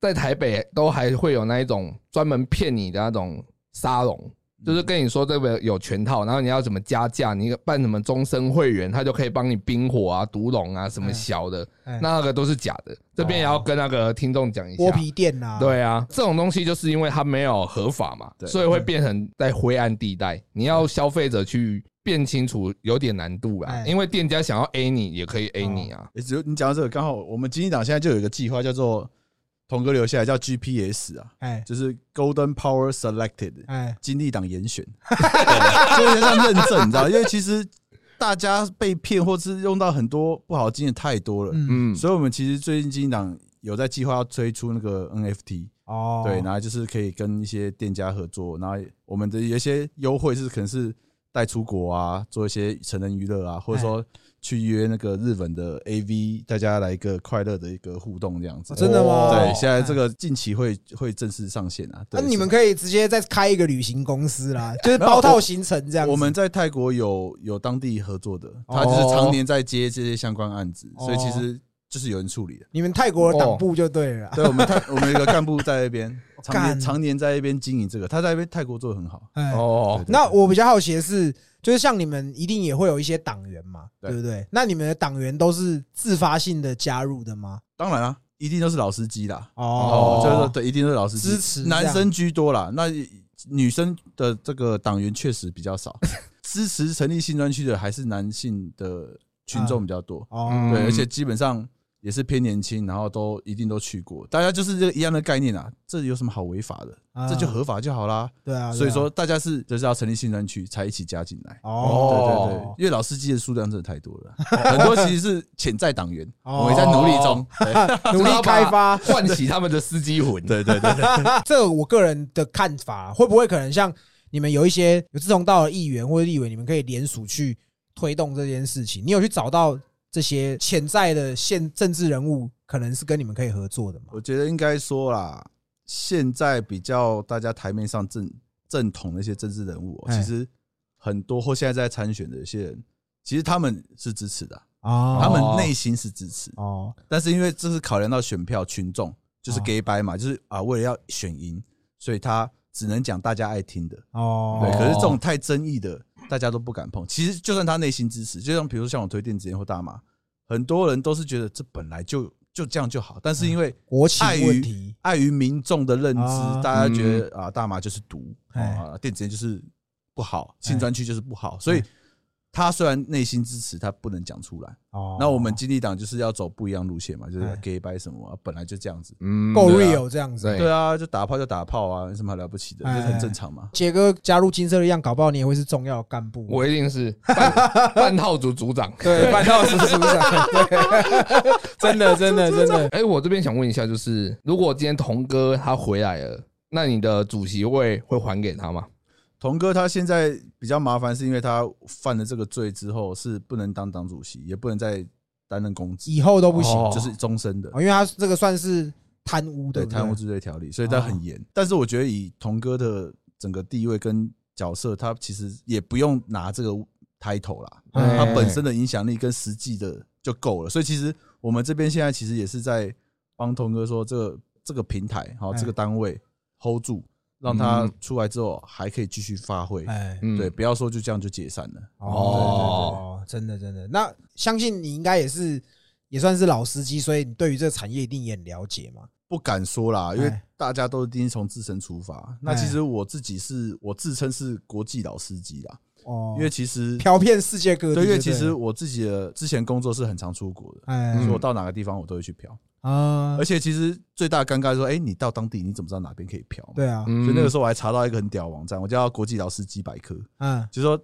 在台北都还会有那一种专门骗你的那种沙龙。就是跟你说这个有全套，然后你要怎么加价，你办什么终身会员，他就可以帮你冰火啊、毒龙啊什么小的，哎那个都是假的。这边也要跟那个听众讲一剥下，皮店呐，对啊，这种东西就是因为它没有合法嘛，对所以会变成在灰暗地带。你要消费者去辨清楚，有点难度啊。哎因为店家想要 A 你，也可以 A 你啊。也只有你讲到这个，刚好我们经济党现在就有一个计划叫做童哥留下来，叫 GPS 啊，哎。就是 Golden Power Selected 哎。金立党严选，对 就有点像认证，你知道？因为其实大家被骗或是用到很多不好的经验太多了，嗯。嗯，所以我们其实最近金立党有在计划要推出那个 NFT，哦。对，然后就是可以跟一些店家合作，然后我们的有一些优惠是可能是带出国啊，做一些成人娱乐啊，或者说去约那个日本的 AV，大家来一个快乐的一个互动这样子。哦真的吗？对，现在这个近期会会正式上线啊。那你们可以直接再开一个旅行公司啦，就是包套行程这样子。我们在泰国有有当地合作的，他就是常年在接这些相关案子，哦所以其实就是有人处理的。你们泰国的党部就对了啦。对，我们泰我们有一个干部在那边，常年常年在那边经营这个，他在那边泰国做的很好。哎，哦，那我比较好奇的是，就是像你们一定也会有一些党员嘛，对对不对？那你们的党员都是自发性的加入的吗？当然啊，一定都是老司机啦。哦，就是说对，一定都是老司机，支持男生居多啦。那女生的这个党员确实比较少，支持成立新专区的还是男性的群众比较多。哦，对，嗯而且基本上也是偏年轻，然后都一定都去过，大家就是这个一样的概念啊。这有什么好违法的？啊这就合法就好啦。对啊，所以说，大家是就是要成立新专区才一起加进来。哦对对哦对，，因为老司机的数量真的太多了，很多其实是潜在党员，哦我们也在努力中。努力开发。唤起他们的司机魂。对对对对，这我个人的看法，会不会可能像你们有一些有志同道的议员或者立委，你们可以联署去推动这件事情？你有去找到这些潜在的现政治人物，可能是跟你们可以合作的吗？我觉得应该说啦，现在比较大家台面上正正统的一些政治人物其实很多或现在在参选的一些人，其实他们是支持的，哦。他们内心是支持，哦。但是因为这是考量到选票群众，就是哦。gay 掰嘛，就是啊为了要选赢，所以他只能讲大家爱听的。哦，对，可是这种太争议的，大家都不敢碰。其实就算他内心支持，就像比如说像我推电子烟或大麻，很多人都是觉得这本来就就这样就好，但是因为国情碍于问题，碍于民众的认啊。知，大家觉得啊大麻就是毒哎啊，电子烟就是不好，哎性专区就是不好，所以他虽然内心支持，他不能讲出来。哦，那我们经历党就是要走不一样路线嘛，就是哎 gay 掰什么啊，本来就这样子。嗯够 real 这样子。对对啊，就打炮就打炮啊，有什么了不起的？这哎很正常嘛。杰哥加入金色力量，搞不好你也会是重要的干部。我一定是半半套组组长。对半套组组长，对，真的真的真的。哎，我这边想问一下，就是如果今天童哥他回来了，那你的主席位会还给他吗？童哥他现在比较麻烦，是因为他犯了这个罪之后是不能当党主席，也不能再担任公职，以后都不行，哦。就是终身的。哦，。因为他这个算是贪污的，对？贪污治罪条例，所以他很严。但是我觉得以童哥的整个地位跟角色，他其实也不用拿这个 title 啦，哎。他本身的影响力跟实际的就够了。所以其实我们这边现在其实也是在帮童哥说，这个这个平台好，哎。这个单位 hold 住，让他嗯出来之后还可以继续发挥。哎，嗯对，不要说就这样就解散了。哦，真的真的。那相信你应该也是也算是老司机，所以你对于这个产业一定也很了解嘛。不敢说啦，因为哎大家都一定从自身出发。那其实我自己是我自称是国际老司机啦，哦，因为其实漂遍世界各地因为其实我自己的之前工作是很常出国的，哎所以我到哪个地方我都会去漂。啊。而，且其实最大的尴尬是说，哎，你到当地你怎么知道哪边可以漂？对啊，嗯所以那个时候我还查到一个很屌的网站，我叫国际老司机百科，嗯，就是说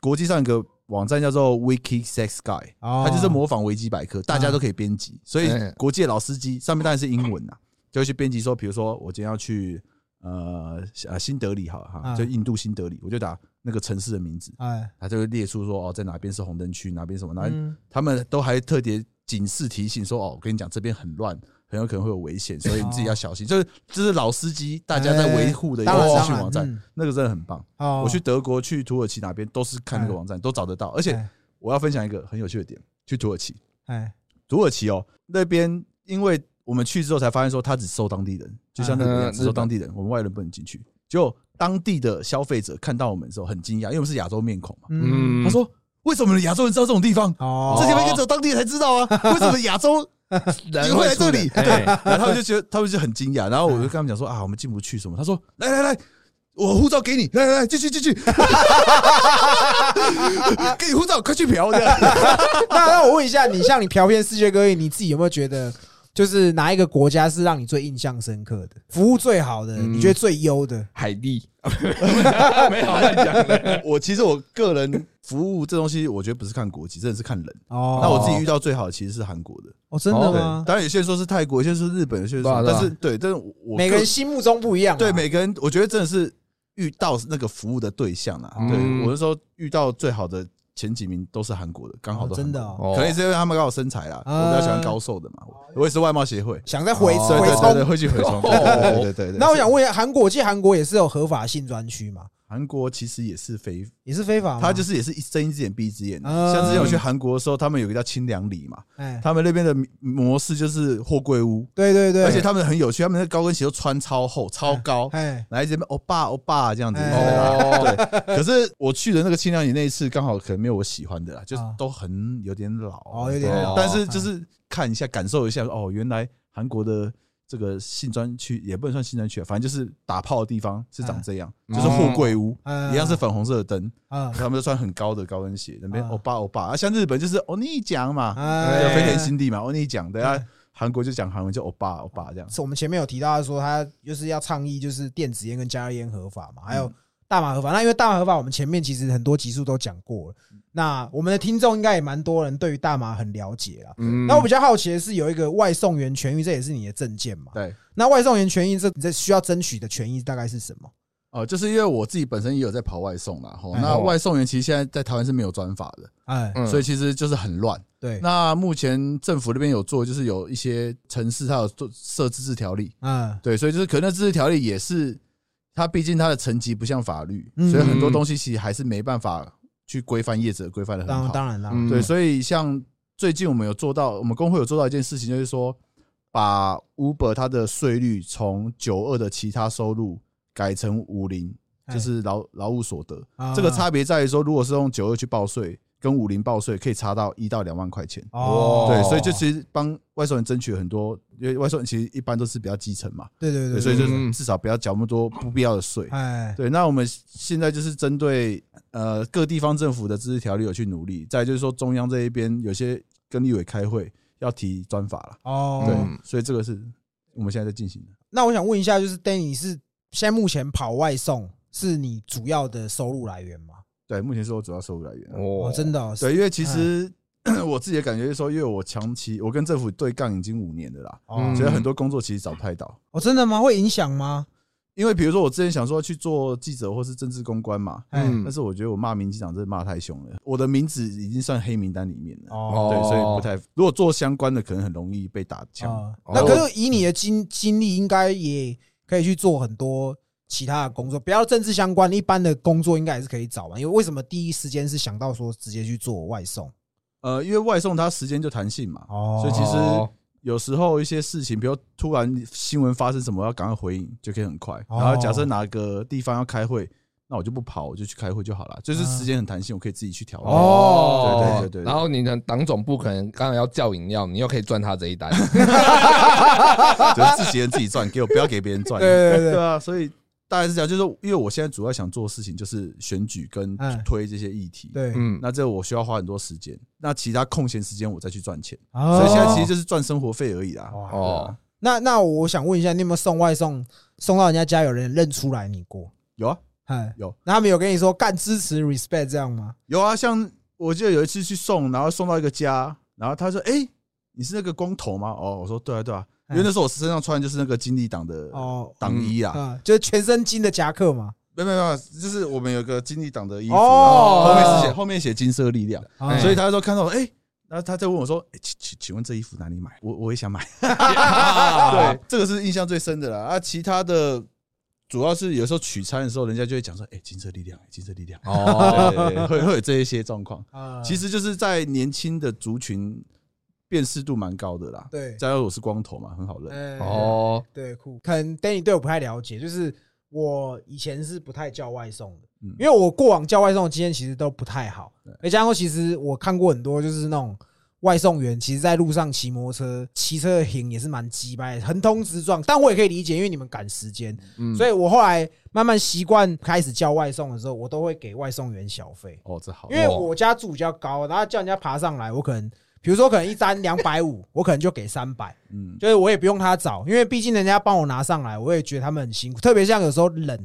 国际上一个网站叫做 Wiki Sex Guy，哦，它就是模仿维基百科，大家都可以编辑，所以嗯国际老司机上面当然是英文呐，就会去编辑说，比如说我今天要去呃呃新德里好了哈，嗯就印度新德里，我就打那个城市的名字，哎，他就会列出说哦在哪边是红灯区，哪边什么，那嗯他们都还特别警示提醒说哦，我跟你讲这边很乱。很有可能会有危险，所以你自己要小心。就是这是老司机大家在维护的一个资讯网站嗯，那个真的很棒。哦我去德国、去土耳其哪边都是看那个网站，都找得到。而且哎我要分享一个很有趣的点，去土耳其，哎土耳其哦那边，因为我们去之后才发现说，他只收当地人，就像那个只收当地人，我们外人不能进去。结果当地的消费者看到我们的时候很惊讶，因为我们是亚洲面孔嘛，嗯嗯，他说：“为什么亚洲人知道这种地方？哦，这地方应该只有当地人才知道啊，为什么亚洲人你会来这里出的 哎然后他们就觉得他们就很惊讶，然后我就跟他们讲说啊，我们进不去什么。他说来来来，我护照给你，来来来，进去进去，给你护照，快去嫖这样。那那我问一下，你像你嫖遍世界各地，你自己有没有觉得，就是哪一个国家是让你最印象深刻的，服务最好的，嗯你觉得最优的？海地，没有乱讲的。我其实我个人服务这东西，我觉得不是看国籍，真的是看人。哦，那我自己遇到最好的其实是韩国的，哦，真的吗，？当然有些人说是泰国，有些人说是日本，有些人说，但是对，但是我我每个人心目中不一样啊，对每个人，我觉得真的是遇到那个服务的对象啊。嗯对我那时候遇到最好的前几名都是韩国的，刚好都哦真的哦，哦。可能也是因为他们刚好身材啦，啊。我比较喜欢高瘦的嘛，我也是外貌协会，想再回哦。对回对对对，冲。会去回冲，对对对对对对。那我想问一下，韩国，其实韩国也是有合法性专区嘛，韩国其实也是非，也是非法吗？他就是也是一睁一只眼闭一只眼像之前我去韩国的时候，他们有个叫清凉里嘛，哎，他们那边的模式就是货柜屋，对对对，而且他们很有趣，他们的高跟鞋都穿超厚、超高，哎。来这边欧巴欧巴这样子。哎。哦，对，可是我去的那个清凉里那一次，刚好可能没有我喜欢的啦，就是啊都很有点老哦有点老。但是就是看一下、感受一下，哦，原来韩国的这个性专区也不能算性专区啊，反正就是打炮的地方是长这样，嗯就是货柜屋，嗯一样是粉红色的灯，啊，他们都穿很高的高跟鞋，那边啊。欧巴欧巴。啊，像日本就是欧尼讲嘛，飞田新地嘛，欧尼讲的。啊哎，韩国就讲韩文就欧巴欧巴这样。是我们前面有提到他说他就是要倡议就是电子烟跟加热烟合法嘛，还有嗯大麻合法。那因为大麻合法，我们前面其实很多集数都讲过了。那我们的听众应该也蛮多人对于大麻很了解啦。嗯那我比较好奇的是，有一个外送员权益，这也是你的证件嘛？对，那外送员权益，这你这需要争取的权益大概是什么？哦，就是因为我自己本身也有在跑外送啦，吼，哎那外送员其实现在在台湾是没有专法的，哎，嗯所以其实就是很乱。对，那目前政府那边有做，就是有一些城市它有做设自治条例，嗯，对，所以就是可能自治条例也是它毕竟它的层级不像法律，嗯所以很多东西其实还是没办法去规范业者规范的很当好。当然啦，嗯。对，所以像最近我们有做到，我们工会有做到一件事情，就是说把 Uber 它的税率从九二的其他收入改成五零，哎。就是劳劳务所得。啊。这个差别在于说，如果是用九二去报税，跟五零报税可以差到一到两万块钱。哦，对，所以就其实帮外送人争取了很多，因为外送人其实一般都是比较基层嘛，对，对对对，所以就至少不要缴那么多不必要的税。哎，对，那我们现在就是针对呃各地方政府的自治条例有去努力，再就是说中央这一边有些跟立委开会要提专法了，哦，对嗯，所以这个是我们现在在进行的。那我想问一下，就是 Danny 是现在目前跑外送是你主要的收入来源吗？对，目前是我主要收入来源啊。哦哦，真的哦，对，因为其实 我自己的感觉是说，因为我长期我跟政府对杠已经五年了啦，所以很多工作其实找不太到。哦，真的吗？会影响吗？因为比如说我之前想说去做记者或是政治公关嘛，嗯，但是我觉得我骂民进党真的骂太凶了，我的名字已经算黑名单里面了。哦对，所以不太。如果做相关的，可能很容易被打枪。那可是以你的经经历，应该也可以去做很多其他的工作，不要政治相关，一般的工作应该还是可以找嘛。因为为什么第一时间是想到说直接去做外送？呃，因为外送它时间就弹性嘛，哦所以其实哦有时候一些事情，比如突然新闻发生什么，要赶快回应就可以很快。哦然后假设哪个地方要开会，那我就不跑，我就去开会就好了，就是时间很弹性，我可以自己去调。哦对对对然后你的党总部可能刚刚要叫饮料，你又可以赚他这一单。就是自己人自己赚，给我不要给别人赚。对对对对啊，所以大概是这样，就是因为我现在主要想做的事情就是选举跟嗯推这些议题。对，嗯，那这我需要花很多时间，那其他空闲时间我再去赚钱，哦所以现在其实就是赚生活费而已啦。哇哦，那那我想问一下，你有没有送外送送到人家家，有人认出来你过？有啊哎，有，那他们有跟你说干支持 respect 这样吗？有啊，像我记得有一次去送，然后送到一个家，然后他说：“哎，你是那个光头吗？”哦，我说：“对啊对啊。”因为那时候我身上穿的就是那个金立党的哦，党衣啊，啊，就是全身金的夹克嘛。没有没有没有，就是我们有个金立党的衣服，后后面是写后面写金色力量，啊所以他说看到我，哎，然后他在问我说：“哎，请请请问这衣服哪里买？我我也想买。”对，这个是印象最深的啦。啊，其他的主要是有时候取餐的时候，人家就会讲说：“哎，金色力量，金色力量。”哦，对对对会会有这一些状况。啊其实就是在年轻的族群辨识度蛮高的啦。对，加上我是光头嘛，很好认。哎哦，对，酷。可能 Danny 对我不太了解，就是我以前是不太叫外送的，嗯因为我过往叫外送的经验其实都不太好对。而加上说，其实我看过很多，就是那种外送员，其实在路上骑摩托车、骑车的行也是蛮鸡掰的，横冲直撞。但我也可以理解，因为你们赶时间，嗯，所以我后来慢慢习惯开始叫外送的时候，我都会给外送员小费。哦，这好因。为我家住比较高，然后叫人家爬上来，我可能比如说可能一单两百五，我可能就给三百，嗯，就是我也不用他找，因为毕竟人家帮我拿上来，我也觉得他们很辛苦，特别像有时候冷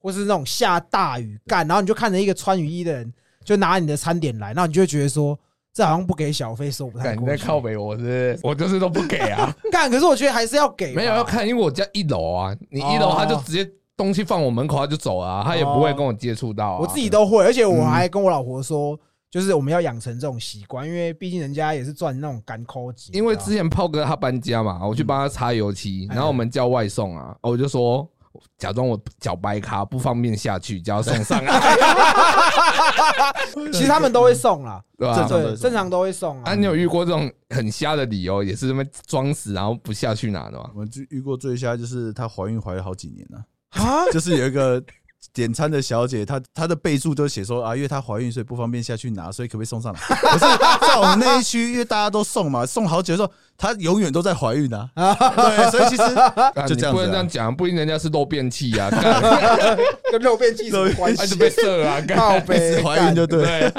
或是那种下大雨干，然后你就看着一个穿雨衣的人就拿你的餐点来，然后你就会觉得说。这好像不给小费收不太干你。在靠北，我是我就是都不给啊，干，可是我觉得还是要给吧。没有要看，因为我家一楼啊，你一楼他就直接东西放我门口他就走了啊，他也不会跟我接触到啊。我自己都会，而且我还跟我老婆说，就是我们要养成这种习惯，因为毕竟人家也是赚那种干抠级。因为之前炮哥他搬家嘛，我去帮他擦油漆，哎然后我们叫外送啊，我就说假装我脚掰卡不方便下去，就要送上来，其实他们都会送啦，对吧正？常对，正常都会送啊，啊。你有遇过这种很瞎的理由，也是他妈装死然后不下去拿的吗？我就遇过最瞎就是她怀孕怀了好几年了，啊？就是有一个点餐的小姐，她她的备注都写说啊，因为她怀孕所以不方便下去拿，所以可不可以送上来？可是在我们那一区，因为大家都送嘛，送好久的时候，她永远都在怀孕啊。对，所以其实啊 就这样啊不能这样讲，不一定人家是漏便器啊，干 跟漏便器什么关系还是？被射啊，干靠背怀孕就对。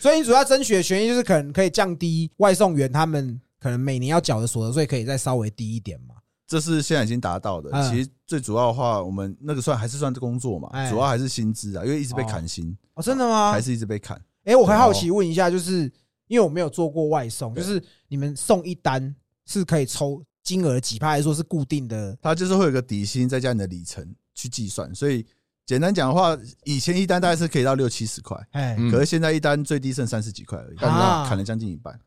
所以你主要争取的权益就是可能可以降低外送员他们可能每年要缴的所得税，可以再稍微低一点嘛。这是现在已经达到的。嗯其实最主要的话，我们那个算还是算工作嘛哎，主要还是薪资啊，因为一直被砍薪，哦，真的吗？还是一直被砍。哎，我很好奇问一下，就是因为我没有做过外送，就对是你们送一单是可以抽金额几趴，还是说是固定的？它就是会有个底薪，再加你的里程去计算。所以简单讲的话，以前一单大概是可以到六七十块，哎，嗯可是现在一单最低剩三十几块而已，啊砍了将近一半。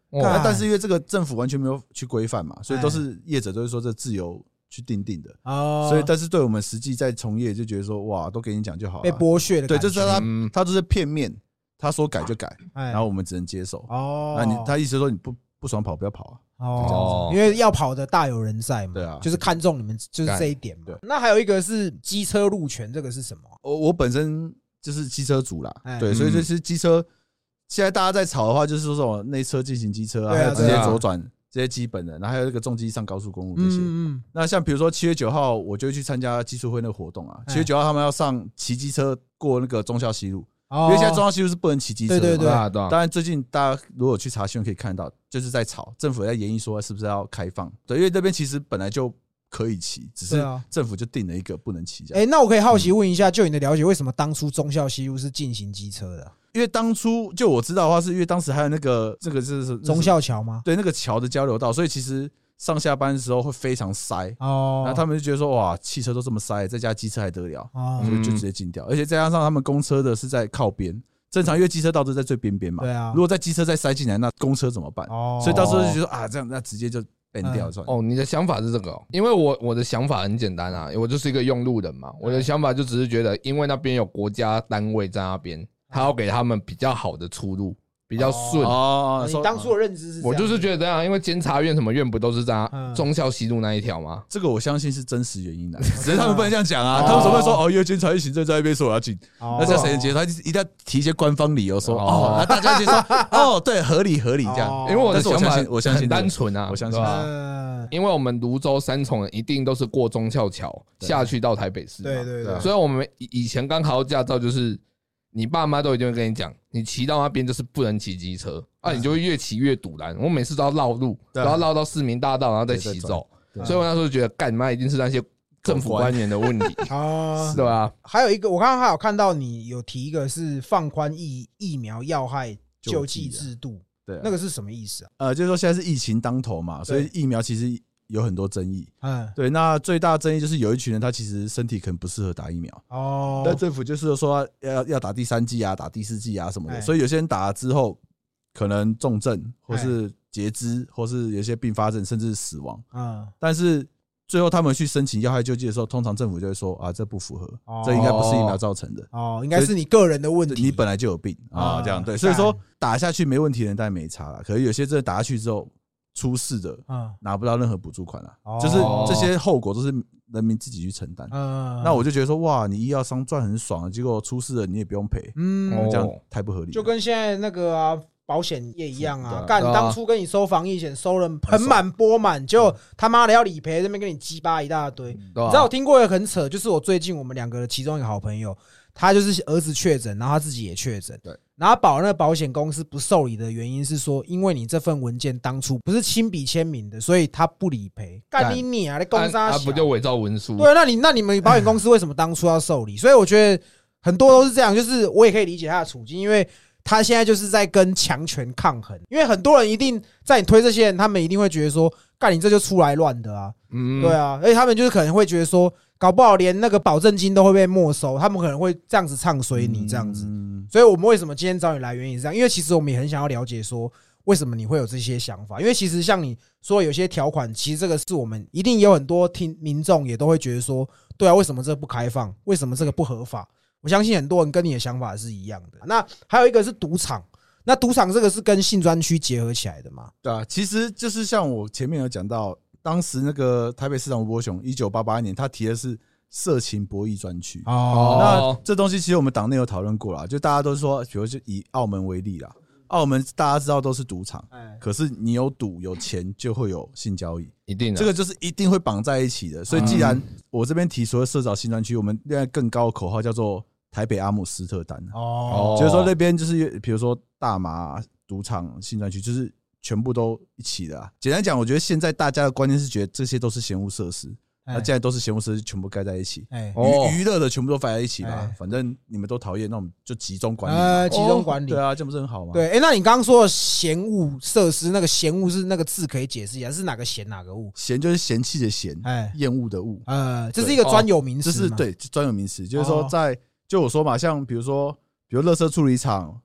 但是因为这个政府完全没有去规范嘛，所以都哎是业者都是说这自由去定定的。哦，所以，但是对我们实际在从业就觉得说，哇，都给你讲就好了。被剥削的对，就是他嗯他都是片面，他说改就改，哎，然后我们只能接受。哦，那你他意思说你不不爽跑不要跑啊？哦，因为要跑的大有人在嘛，对啊就是看中你们就是这一点嘛对。那还有一个是机车路权，这个是什么？我我本身就是机车主啦哎，对，所以嗯就是机车。现在大家在吵的话，就是说什么内车进行机车啊，还有直接左转这些基本的，然后还有那个重机上高速公路这些。那像比如说七月九号，我就去参加技术会那个活动啊。哎七月九号他们要上骑机车过那个忠孝西路，哦因为现在忠孝西路是不能骑机车的嘛。对对对当然，最近大家如果去查新闻可以看到，就是在吵，政府在研议说是不是要开放。对，因为那边其实本来就可以骑，只是政府就定了一个不能骑。哎，那我可以好奇问一下，就你的了解，为什么当初忠孝西路是进行机车的啊？因为当初就我知道的话，是因为当时还有那个这个就是忠孝桥吗？对那个桥的交流道，所以其实上下班的时候会非常塞。哦，然后他们就觉得说，哇，汽车都这么塞，再加机车还得了，哦所以就直接禁掉。而且再加上他们公车的是在靠边，正常因为机车道都在最边边嘛。对啊如果在机车再塞进来，那公车怎么办？哦，所以到时候就觉得啊，这样那直接就 ban 掉算嗯。哦，你的想法是这个、哦，因为我我的想法很简单啊，我就是一个用路人嘛，我的想法就只是觉得，因为那边有国家单位在那边，他要给他们比较好的出路，比较顺。哦你当初的认知是？我就是觉得这样，因为监察院什么院不都是在嗯。忠孝西路那一条吗？这个我相信是真实原因的，只是他们不能这样讲啊，他们怎么会说哦，因为监察院行政在那边说我要进，哦。那叫谁能接受？他一定要提一些官方理由说哦。哦，那大家就说 哦，对，合理合理这样。哦。因为我的想法是我相信，单纯啊，我相信。因为我们泸州三重人一定都是过中孝桥下去到台北市嘛，对对对，所以我们以以前刚考到驾照，就是你爸妈都一定会跟你讲，你骑到那边就是不能骑机车啊，你就会越骑越堵拦。我每次都要绕路，对然后绕到市民大道，然后再骑走。所以我那时候就觉得，干妈一定是那些政府官员的问题，啊，对吧？还有一个，我刚刚还有看到你有提一个是放宽疫疫苗要害救济制度，对啊，那个是什么意思啊？呃，就是说现在是疫情当头嘛，所以疫苗其实有很多争议。嗯，对，那最大的争议就是有一群人他其实身体可能不适合打疫苗，哦。但，政府就是说要要打第三剂啊，打第四剂啊什么哎。的，所以有些人打了之后可能重症或是截肢，或是有一些并发症，甚至是死亡。嗯，但是最后他们去申请要害救济的时候，通常政府就会说啊，这不符合哦，这应该不是疫苗造成的。哦，应该是你个人的问题，你本来就有病啊，啊这样。对，所以说打下去没问题的人当然没差了，可是有些真的打下去之后出事的，嗯。拿不到任何补助款了哦，就是这些后果都是人民自己去承担。嗯，那我就觉得说，哇，你医药商赚很爽，结果出事了你也不用赔，嗯，哦这样太不合理。就跟现在那个啊。保险业一样啊，干当初跟你收防疫险收了盆满钵满，就他妈的要理赔，这边跟你鸡巴一大堆。你知道我听过一个很扯，就是我最近我们两个的其中一个好朋友，他就是儿子确诊，然后他自己也确诊，对，然后保那个保险公司不受理的原因是说，因为你这份文件当初不是亲笔签名的，所以他不理赔。干干你你啊，你公啊杀啊不就伪造文书？对，那你那你们保险公司为什么当初要受理？所以我觉得很多都是这样，就是我也可以理解他的处境，因为他现在就是在跟强权抗衡。因为很多人一定在你推这些人，他们一定会觉得说，干你这就出来乱的啊，嗯，对啊，而且他们就是可能会觉得说，搞不好连那个保证金都会被没收，他们可能会这样子唱衰你这样子。嗯所以我们为什么今天找你来，原因是这样，因为其实我们也很想要了解说，为什么你会有这些想法？因为其实像你说有些条款，其实这个是我们一定有很多听民众也都会觉得说，对啊，为什么这不开放？为什么这个不合法？我相信很多人跟你的想法是一样的。那还有一个是赌场，那赌场这个是跟性专区结合起来的嘛？对啊，其实就是像我前面有讲到，当时那个台北市长吴伯雄，一九八八年他提的是色情博弈专区。哦。那这东西其实我们党内有讨论过啦，就大家都说，比如就以澳门为例啦，澳门大家知道都是赌场，哎，可是你有赌有钱就会有性交易，一定的。这个就是一定会绑在一起的。所以既然我这边提所谓社找新专区，我们另外更高的口号叫做台北阿姆斯特丹，哦，就是说那边就是比如说大麻赌场性专区，就是全部都一起的啊。简单讲，我觉得现在大家的观念是觉得这些都是闲物设施，那既然都是闲物设施，全部盖在一起。娱娱乐的全部都摆在一起吧哎，反正你们都讨厌，那我们就集中管理。呃，集中管理 对。啊，这不是很好吗？，对，哎，那你刚刚说的嫌恶设施，那个闲物是那个字可以解释一下，是哪个闲哪个物？闲就是嫌弃的嫌，哎，厌恶的恶，呃，这是一个专有名词吗，这是对专有名词，就是说哦在就我说嘛，像比如说，比如垃圾处理厂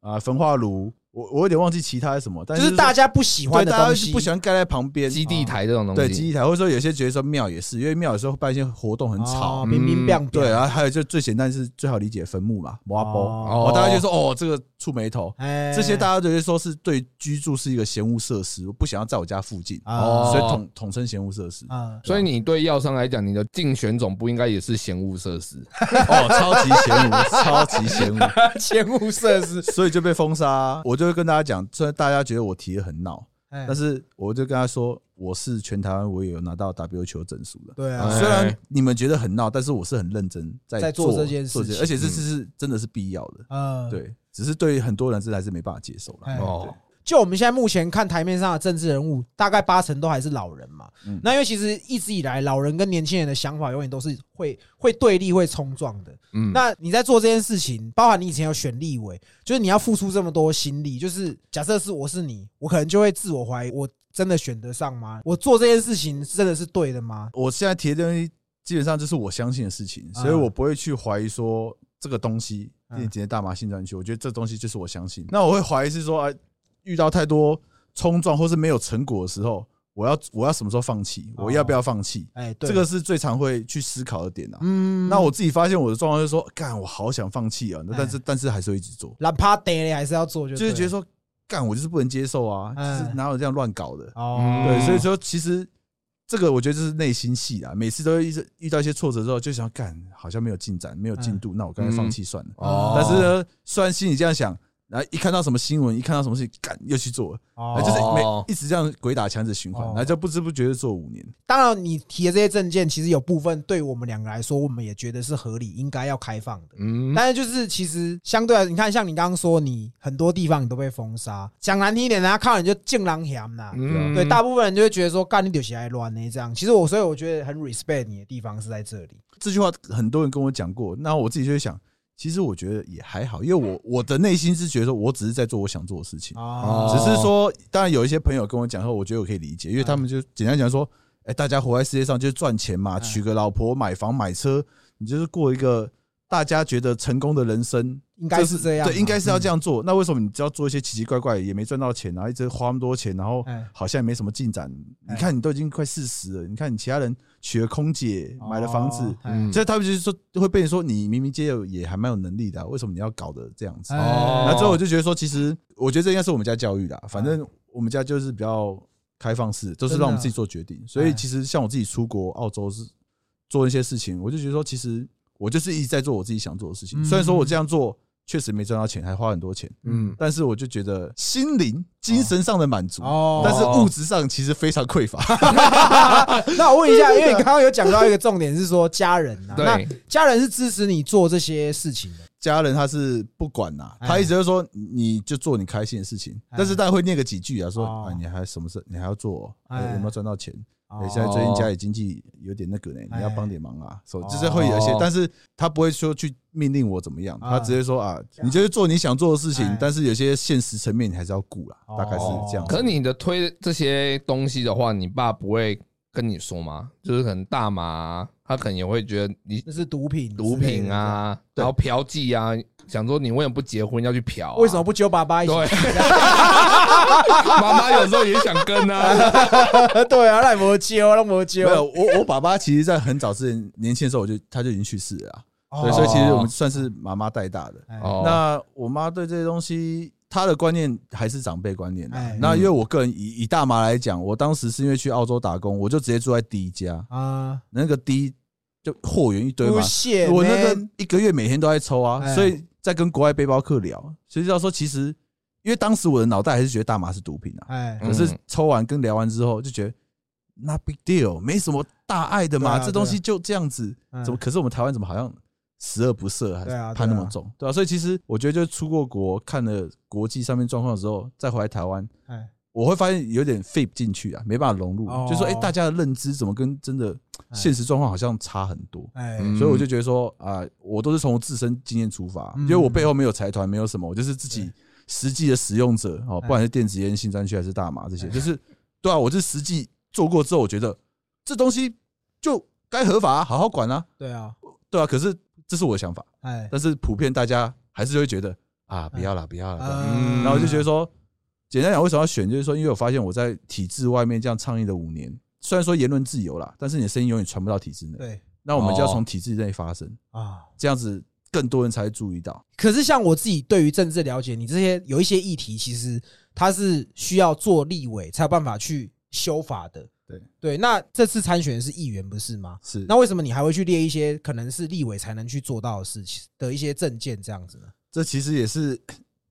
啊、焚化炉，我我有点忘记其他是什么，但就是是大家不喜欢对大家的东西，不喜欢盖在旁边基地台这种东西，对基地台，或者说有些觉得说庙也是，因为庙有时候办一些活动很吵。哦，冰冰冰，对，然后还有就最简单是最好理解坟墓嘛，挖包，哦。哦，大家就说哦这个触眉头，哎，这些大家就会说是对居住是一个闲物设施，我不想要在我家附近，哦所以统统称闲物设施。啊，所以你对药商来讲，你的竞选总部应该也是嫌恶设施。哦，超级闲物，超级闲物，闲物设施，所以就被封杀。我就会跟大家讲，虽然大家觉得我提的很闹，但但是我就跟他说，我是全台湾我也有拿到 WQ 证书的。对啊。哎，虽然你们觉得很闹，但是我是很认真在在做这件事情。而且这次是真的是必要的。嗯，对，只是对于很多人是还是没办法接受哦，就我们现在目前看台面上的政治人物，大概八成都还是老人嘛。嗯那因为其实一直以来，老人跟年轻人的想法永远都是会 会对立、会冲撞的。嗯，那你在做这件事情，包含你以前有选立委，就是你要付出这么多心力，就是假设是我是你，我可能就会自我怀疑，我真的选得上吗？我做这件事情真的是对的吗？我现在提的东西基本上就是我相信的事情，所以我不会去怀疑说这个东西嗯今天大麻性专区，我觉得这东西就是我相信。那我会怀疑是说，啊，遇到太多冲撞或是没有成果的时候，我要我要什么时候放弃？我要不要放弃？哎，对，这个是最常会去思考的点啊。嗯。那我自己发现我的状况就是说，干，我好想放弃啊，那但是哎但是还是会一直做，哪怕得了还是要做就，就是觉得说，干，我就是不能接受啊，是哪有这样乱搞的？哦，对，所以说其实这个我觉得就是内心戏啊，每次都会一直遇到一些挫折之后，就想干，好像没有进展，没有进度，那我干脆放弃算了。哦。但是呢，虽然心里这样想，然后一看到什么新闻，一看到什么事情，干又去做了，哦就是每哦一直这样鬼打墙的循环，哦然后就不知不觉的做五年。当然，你提的这些证件，其实有部分对我们两个来说，我们也觉得是合理，应该要开放的。嗯，但是就是其实相对来，你看像你刚刚说，你很多地方你都被封杀，讲难听一点，人家看到你就敬狼嫌呐。嗯对，大部分人就会觉得说，干你丢起来乱呢这样。其实我所以我觉得很 respect 你的地方是在这里。这句话很多人跟我讲过，那我自己就会想，其实我觉得也还好，因为我我的内心是觉得我只是在做我想做的事情，哦。只是说，当然有一些朋友跟我讲后，我觉得我可以理解，因为他们就简单讲说，哎，大家活在世界上就是赚钱嘛，嗯。娶个老婆、买房、买车，你就是过一个大家觉得成功的人生，应该是这样嘛，对，应该是要这样。做。那为什么你只要做一些奇奇怪怪，也没赚到钱，然后一直花那么多钱，然后哎好像也没什么进展？哎你看你都已经快四十了，你看你其他人娶了空姐，买了房子哦，嗯所以他们就是说会被人说你明明接有也还蛮有能力的啊、为什么你要搞的这样子？那之后我就觉得说，其实我觉得这应该是我们家教育的啊，反正我们家就是比较开放式，都是让我们自己做决定。所以其实像我自己出国澳洲是做一些事情，我就觉得说，其实我就是一直在做我自己想做的事情。嗯。虽然说我这样做确实没赚到钱，还花很多钱，嗯，但是我就觉得心灵、精神上的满足，哦，但是物质上其实非常匮乏。那我问一下，因为你刚刚有讲到一个重点是说家人啊，那，家人是支持你做这些事情的。家人他是不管呐、哎。他一直就说你就做你开心的事情，哎但是大家会念个几句啊，说哦。啊你还什么事，你还要做有没有赚到钱？哦。哎，现在最近家里经济有点那个呢，哎。你要帮点忙啊，所以哦。就是会有一些，但是他不会说去命令我怎么样，啊。他直接说啊，你就是做你想做的事情哎，但是有些现实层面你还是要顾啦，哦。大概是这样。可是你的推这些东西的话，你爸不会跟你说吗？就是可能大麻啊，他可能也会觉得你那是毒品，毒品，啊，然后嫖妓啊，想说你为什么不结婚要去嫖啊？为什么不揪爸爸一起？对，妈妈有时候也想跟啊。对啊，那没揪，那没没揪。有，我我爸爸其实在很早之前年轻的时候，我就他就已经去世了啊，哦对，所以其实我们算是妈妈带大的。那我妈对这些东西，她的观念还是长辈观念的哎。那因为我个人以以大麻来讲，我当时是因为去澳洲打工，我就直接住在第一家，啊，那个第一就货源一堆不嘛，我那个一个月每天都在抽啊，哎所以在跟国外背包客聊，所以就要说其实，因为当时我的脑袋还是觉得大麻是毒品啊，哎，嗯可是抽完跟聊完之后就觉得。那 big deal，没什么大碍的嘛，这东西就这样子，嗯怎么？可是我们台湾怎么好像十恶不赦，还是判那么重，对啊，所以其实我觉得，就出过国看了国际上面状况之后，再回来台湾，哎，我会发现有点 fit 进去啊，没办法融入，哦。就说哎，大家的认知怎么跟真的现实状况好像差很多，哎，嗯。所以我就觉得说啊，我都是从自身经验出发，嗯。因为我背后没有财团，没有什么，我就是自己对。实际的使用者哦，哎。不管是电子烟、新专区还是大麻这些，哎。就是对啊，我是实际做过之后，我觉得这东西就该合法啊，好好管啊，对啊，对啊，可是这是我的想法，哎，但是普遍大家还是会觉得啊，不要了，不要了，不要啦。嗯。然后我就觉得说，简单讲，为什么要选？就是说，因为我发现我在体制外面这样倡议了五年，虽然说言论自由啦，但是你的声音永远传不到体制内。对那我们就要从体制内发声，啊。这样子更多人才会注意到。可是像我自己对于政治了解，你这些有一些议题，其实它是需要做立委才有办法去修法的。对对，那这次参选的是议员不是吗？是，那为什么你还会去列一些可能是立委才能去做到的事情的一些证件这样子呢？这其实也是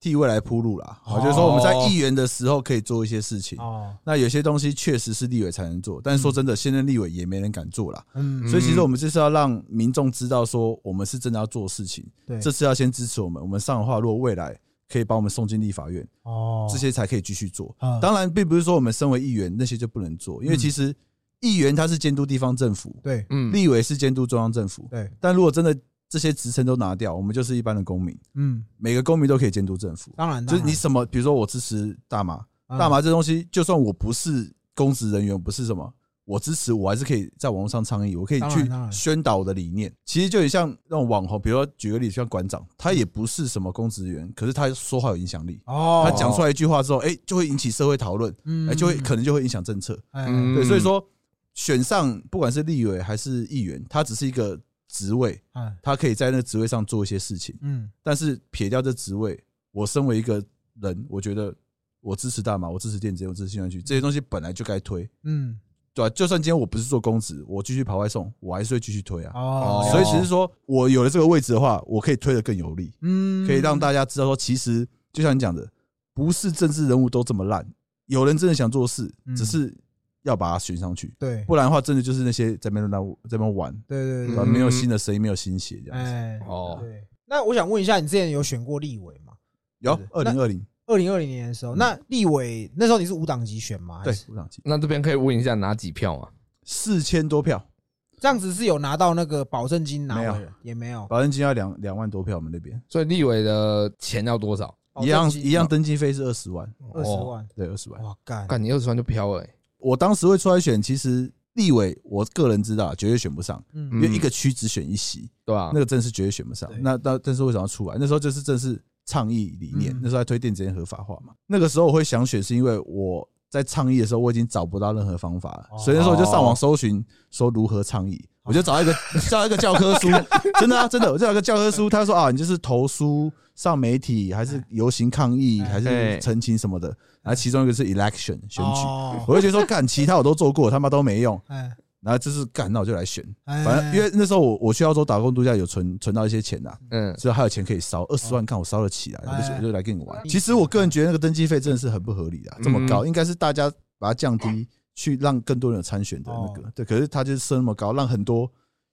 替未来铺路啦。好，哦就是说我们在议员的时候可以做一些事情。哦，那有些东西确实是立委才能做，但是说真的，现任立委也没人敢做啦。嗯，所以其实我们就是要让民众知道说，我们是真的要做事情。对，这次要先支持我们，我们上的话，如果未来可以把我们送进立法院，哦这些才可以继续做。嗯当然，并不是说我们身为议员那些就不能做，因为嗯其实议员他是监督地方政府，对嗯，立委是监督中央政府。对，但如果真的这些职称都拿掉，我们就是一般的公民，嗯，每个公民都可以监督政府。当然，就是你什么，比如说我支持大麻，大麻这东西，就算我不是公职人员，我不是什么，我支持，我还是可以在网络上倡议，我可以去宣导我的理念。其实就很像那种网红，比如说举个例子，像馆长，他也不是什么公职员，可是他说话有影响力。哦，他讲出来一句话之后，哎，就会引起社会讨论，嗯，哎，就会可能就会影响政策。对，所以说选上不管是立委还是议员，他只是一个职位，哎，他可以在那个职位上做一些事情。嗯，但是撇掉这职位，我身为一个人，我觉得我支持大马，我支持电子烟，我支持新专区，这些东西本来就该推，嗯，对吧、就算今天我不是做公职，我继续跑外送，我还是会继续推啊。哦，所以只是说我有了这个位置的话，我可以推得更有力，嗯，可以让大家知道说，其实就像你讲的，不是政治人物都这么烂，有人真的想做事嗯，只是要把它选上去，对。不然的话，真的就是那些在那边乱在那边玩，对对对对吧？嗯没有新的声音，没有新血这样子。哎，哦，对。那我想问一下，你之前有选过立委吗？有二零二零，二零二零年的时候，那立委那时候你是无党籍选吗？还对是，五党籍。那这边可以问一下拿几票吗？四千多票，这样子是有拿到那个保证金拿回没有。来，也没有。保证金要两两万多票，我们那边。所以立委的钱要多少？一样一样，登记费是二十万，二十哦，万，对，二十万。哇干，干你二十万就飘了、欸，我当时会出来选，其实立委我个人知道绝对选不上，嗯因为一个区只选一席，对吧、那个真是绝对选不上。那那但是为什么要出来？那时候就是正是倡议理念嗯，那时候在推电子烟合法化嘛。那个时候我会想选，是因为我在倡议的时候我已经找不到任何方法所以那时候我就上网搜寻说如何倡议，我就找一个找一个教科书，真的啊，真的，我就找一个教科书，他说啊，你就是投书上媒体，还是游行抗议，哎还是澄清什么的。然后其中一个是 election 选举，哦。我就觉得说干，其他我都做过，他妈都没用。哎，然后就是干，那我就来选。哎。反正因为那时候我我去澳洲打工度假有存存到一些钱呐，嗯，所以还有钱可以烧，二十万看我烧得起来，我就哎。我就来跟你玩。哎。其实我个人觉得那个登记费真的是很不合理的，这么高，应该是大家把它降低，去让更多人有参选的那个。对，可是他就是设那么高，让很多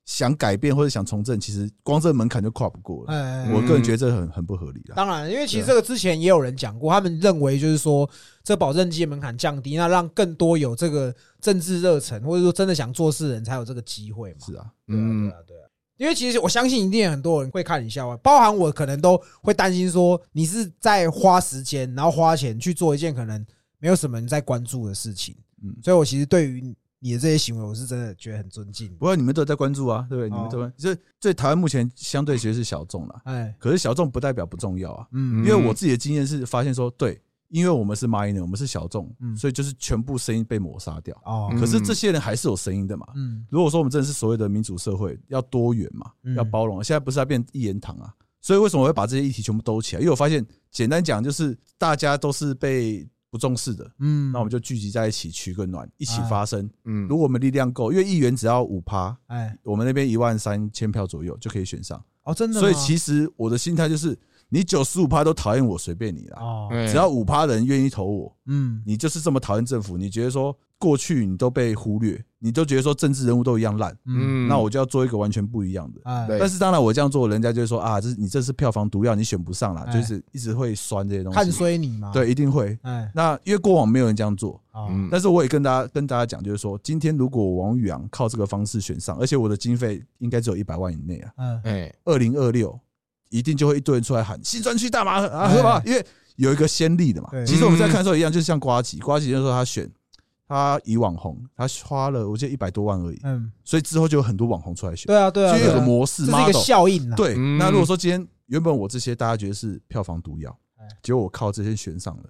想改变或者想从政，其实光这个门槛就跨不过了。哎，我个人觉得这很很不合理的。当然，因为其实这个之前也有人讲过，他们认为就是说，这保证金的门槛降低，那让更多有这个政治热忱，或者说真的想做事的人才有这个机会嘛。是啊，对啊，嗯对啊，对啊。因为其实我相信一定有很多人会看你笑话，包含我可能都会担心说，你是在花时间，然后花钱去做一件可能没有什么人在关注的事情。嗯所以我其实对于你的这些行为，我是真的觉得很尊敬。不过你们都有在关注啊，对不对？哦你们都这这台湾目前相对其实是小众了，哎，可是小众不代表不重要啊。嗯因为我自己的经验是发现说，对，因为我们是 minor，我们是小众嗯，所以就是全部声音被抹杀掉。哦，可是这些人还是有声音的嘛。嗯如果说我们真的是所谓的民主社会，要多元嘛嗯，要包容，现在不是要变一言堂啊？所以为什么我会把这些议题全部兜起来？因为我发现，简单讲就是大家都是被不重视的，嗯，那我们就聚集在一起取个暖，一起发声。嗯。如果我们力量够，因为议员只要五趴，哎，我们那边一万三千票左右就可以选上。哦，真的，所以其实我的心态就是，你九十五趴都讨厌我，随便你啦。只要五趴人愿意投我，嗯。你就是这么讨厌政府，你觉得说过去你都被忽略，你都觉得说政治人物都一样烂，嗯，那我就要做一个完全不一样的。哎，但是当然我这样做，人家就会说啊，这是你这是票房毒药，你选不上啦，哎。就是一直会酸这些东看西。衰你嘛，，对，一定会。哎，那因为过往没有人这样做，哦，嗯。但是我也跟大家跟大家讲，就是说，今天如果王宇阳靠这个方式选上，而且我的经费应该只有一百万以内啊，嗯，哎，二零二六一定就会一堆人出来喊新专区大麻啊哎。喝吧，因为有一个先例的嘛。其实我们在看的时候一样，就是像瓜吉，瓜吉那时候他选他以网红，他花了我记得一百多万而已，嗯，所以之后就有很多网红出来选，对啊，对啊，所以有个模式这是一个。效应呐，对，嗯。那如果说今天原本我这些大家觉得是票房毒药哎，结果我靠这些选上了。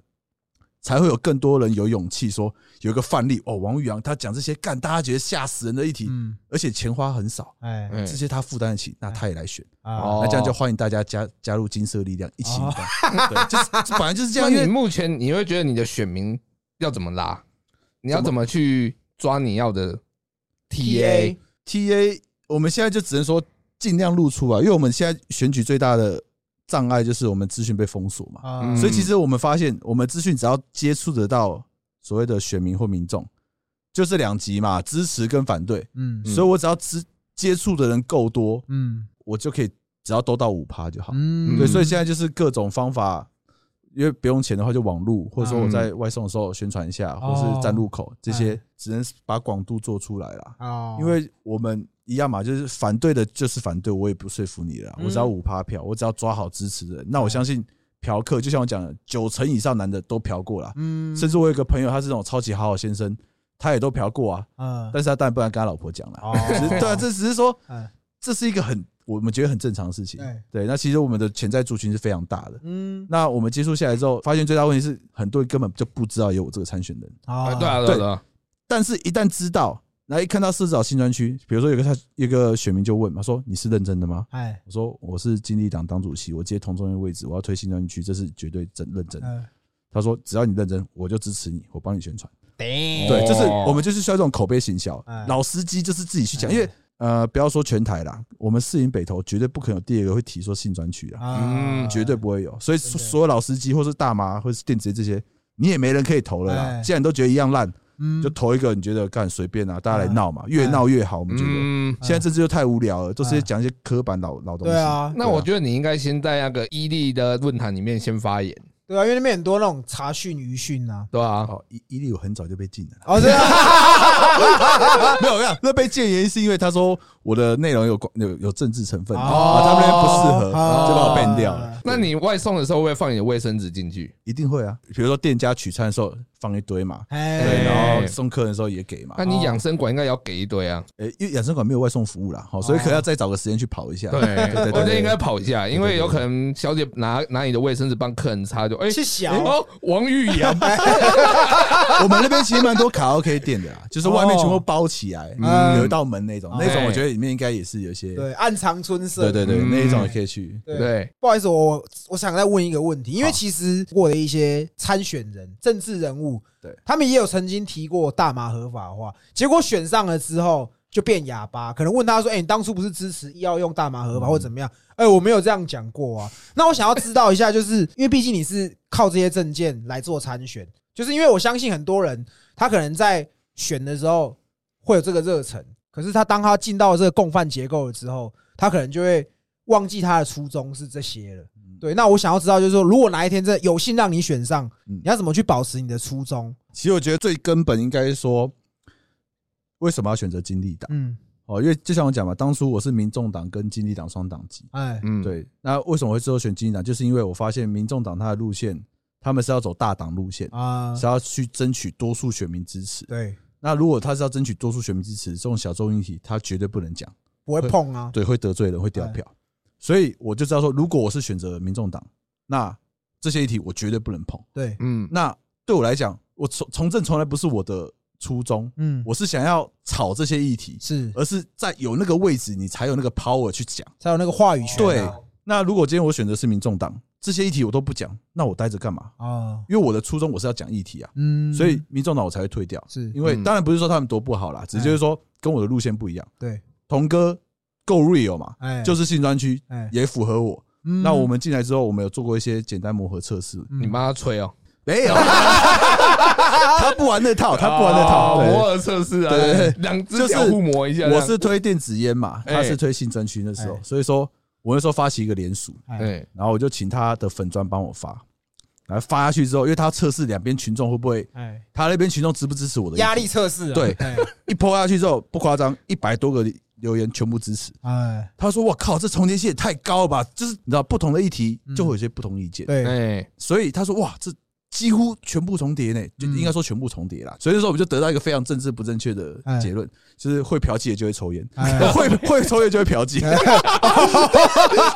才会有更多人有勇气说有一个范例哦，王宇阳他讲这些干大家觉得吓死人的议题，嗯，而且钱花很少，哎，哎这些他负担得起，那他也来选。那这样就欢迎大家加加入金色力量，一起哦。对，就是这本来就是这那样。因为你目前你会觉得你的选民要怎么拉？你要怎么去抓你要的 TA？TA 我们现在就只能说尽量露出啊，因为我们现在选举最大的障碍就是我们资讯被封锁嘛，所以其实我们发现，我们资讯只要接触得到所谓的选民或民众，就是两极嘛，支持跟反对。嗯。所以我只要支接触的人够多，嗯。我就可以只要都到五趴就好。嗯，对，所以现在就是各种方法，因为不用钱的话，就网路，或者说我在外送的时候宣传一下，哦。或是站路口这些哎，只能把广度做出来啦。哦，因为我们一样嘛，就是反对的，就是反对，我也不说服你了我只要五趴票，我只要抓好支持的人，那我相信嫖客，就像我讲的，九成以上男的都嫖过啦。嗯，甚至我有一个朋友，他是那种超级好好先生，他也都嫖过啊，嗯，但是他当然不能跟他老婆讲了。对啊，这只是说哎这是一个很我们觉得很正常的事情。对。那其实我们的潜在族群是非常大的。嗯，那我们接触下来之后，发现最大问题是很多人根本就不知道有我这个参选人，啊。啊，对啊，对。啊，但是一旦知道，然后一看到设置好新专区，比如说有个他一个选民就问嘛，说你是认真的吗？哎，我说我是经历党党主席，我接同中央位置，我要推新专区，这是绝对真认真。嗯。他说只要你认真，我就支持你，我帮你宣传。对对，就是哦我们就是需要这种口碑行销哎，老司机就是自己去讲，哎。因为呃，不要说全台啦，我们四营北投绝对不可能有第二个会提说性专区啊，啊嗯绝对不会有。所以所有老司机或是大麻或是电子这些，你也没人可以投了啦。哎既然都觉得一样烂，嗯就投一个你觉得干随便啊，大家来哎闹嘛，越闹越好。我们觉得嗯，现在政治就太无聊了，都是哎讲一些刻板老老东西。对，啊，那我觉得你应该先在那个伊利的论坛里面先发言，对啊，因为那边很多那种查讯余讯啊。对啊？哦，伊伊利我很早就被禁了。哦，对啊，没有，没有，那被禁原因是因为他说我的内容有关有有政治成分，哦啊，他们那边不适合，哦就把我 ban 掉了。那你外送的时候会不会放你的卫生纸进去？一定会啊，比如说店家取餐的时候放一堆嘛，对，哎，然后送客人的时候也给嘛。那。你养生馆应该也要给一堆啊。诶，因为养生馆没有外送服务啦，好，所以可能要再找个时间去跑一下。对，对对对我觉得应该跑一下，因为有可能小姐拿拿你的卫生纸帮客人擦，就哎是小哦，王玉阳，我们那边其实蛮多卡拉 OK 店的啦，就是外面全部包起来，嗯有一道门那种，哦那种我觉得里面应该也是有些，对暗藏春色，对对对，嗯那一种也可以去。对。对，不好意思，我我想再问一个问题，因为其实我的一些参选人、政治人物，对他们也有曾经提过大麻合法化，结果选上了之后就变哑巴，可能问他说：“哎，你当初不是支持要用大麻合法嗯或怎么样？”哎，我没有这样讲过啊。那我想要知道一下，就是因为毕竟你是靠这些证件来做参选，就是因为我相信很多人他可能在选的时候会有这个热忱，可是他当他进到这个共犯结构了之后，他可能就会忘记他的初衷是这些了。对，那我想要知道，就是说，如果哪一天真的有幸让你选上，嗯你要怎么去保持你的初衷？其实我觉得最根本应该是说，为什么要选择金立党？嗯，哦，因为就像我讲嘛，当初我是民众党跟金立党双党籍，哎，嗯，对，那为什么会最后选金立党？就是因为我发现民众党它的路线，他们是要走大党路线，啊，是要去争取多数选民支持。对，那如果他是要争取多数选民支持，这种小众议题，他绝对不能讲，不会碰啊，对，会得罪人，会掉票。所以我就知道说，如果我是选择民众党，那这些议题我绝对不能碰。对，嗯，那对我来讲，我从从政从来不是我的初衷，嗯，我是想要炒这些议题，是。而是在有那个位置，你才有那个 power 去讲。才有那个话语权啊，对。那如果今天我选择是民众党，这些议题我都不讲，那我待着干嘛？啊，因为我的初衷我是要讲议题啊，嗯，所以民众党我才会退掉。是。因为嗯。当然不是说他们多不好啦，只是就是说跟我的路线不一样。对，童哥够 real 嘛，哎，就是性专区哎，也符合我。嗯。那我们进来之后，我们有做过一些简单磨合测试，嗯。你帮他吹哦，没有，他不玩那套，他不玩那套。对。哦摩尔测试啊，对。对对两只就是脚互磨一下这样，我是推电子烟嘛，哎。他是推性专区那时候哎，所以说我那时候发起一个联署，哎，对，然后我就请他的粉砖帮我发，然后发下去之后，因为他要测试两边群众会不会，哎，他那边群众支不支持我的压力测试啊，对。哎。一泼下去之后，不夸张，一百多个留言全部支持。哎，他说：“我靠，这重叠性也太高了吧！就是你知道，不同的议题就会有些不同意见，对，哎，所以他说：哇，这几乎全部重叠呢，就嗯。应该说全部重叠啦。所以说我们就得到一个非常政治不正确的结论，就是会嫖妓的就会抽烟，哎。会会抽烟就会嫖妓，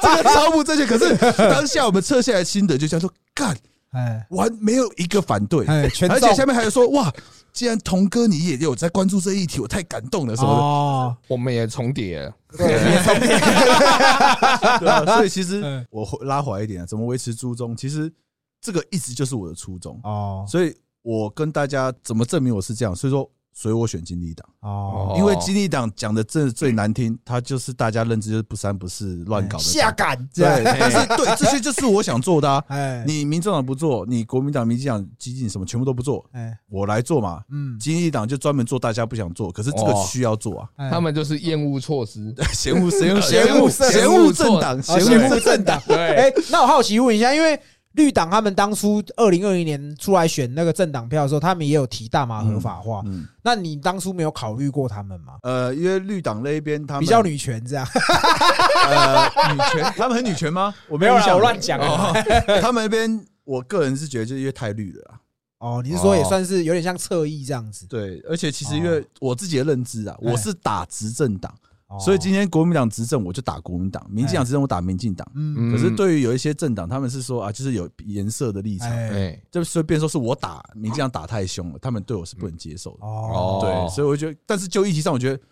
这个超不正确。可是当下我们测下来心得就这样说，干哎，完没有一个反对，哎，全而且下面还有说哇，既然童哥你也有在关注这一题，我太感动了什么的。哦，我们也重叠。了，对，也重叠，对啊，所以其实嗯。我拉回来一点啊，怎么维持初衷？其实这个一直就是我的初衷，哦。所以我跟大家怎么证明我是这样？所以说，所以我选金立党，哦，因为金立党讲的真的最难听，他就是大家认知就是不三不四、乱搞的下党。感对，但是对这些就是我想做的啊。哎，你民政党不做，你国民党、民进党、激进什么全部都不做，哎，我来做嘛。嗯，金立党就专门做大家不想做，可是这个哦。需要做啊。哎。他们就是厌恶措施，嫌恶嫌恶嫌恶嫌恶政党，哦嫌恶政党。对，哎，那我好奇问一下，因为绿党他们当初二零二零年出来选那个政党票的时候，他们也有提大麻合法化。嗯，那你当初没有考虑过他们吗？呃，因为绿党那一边他们比较女权这样？呃女权，他们很女权吗？我没有啦，乱讲啊。哦他们那边，我个人是觉得就是因为太绿了啊。哦，你是说也算是有点像侧翼这样子？对，而且其实因为我自己的认知啊，哎我是打执政党，哦所以今天国民党执政我就打国民党，民进党执政我打民进党。嗯，可是对于有一些政党，他们是说啊，就是有颜色的立场，就所以变说是我打民进党打太凶了，他们对我是不能接受的。哦，对，所以我觉得，但是就议题上，我觉得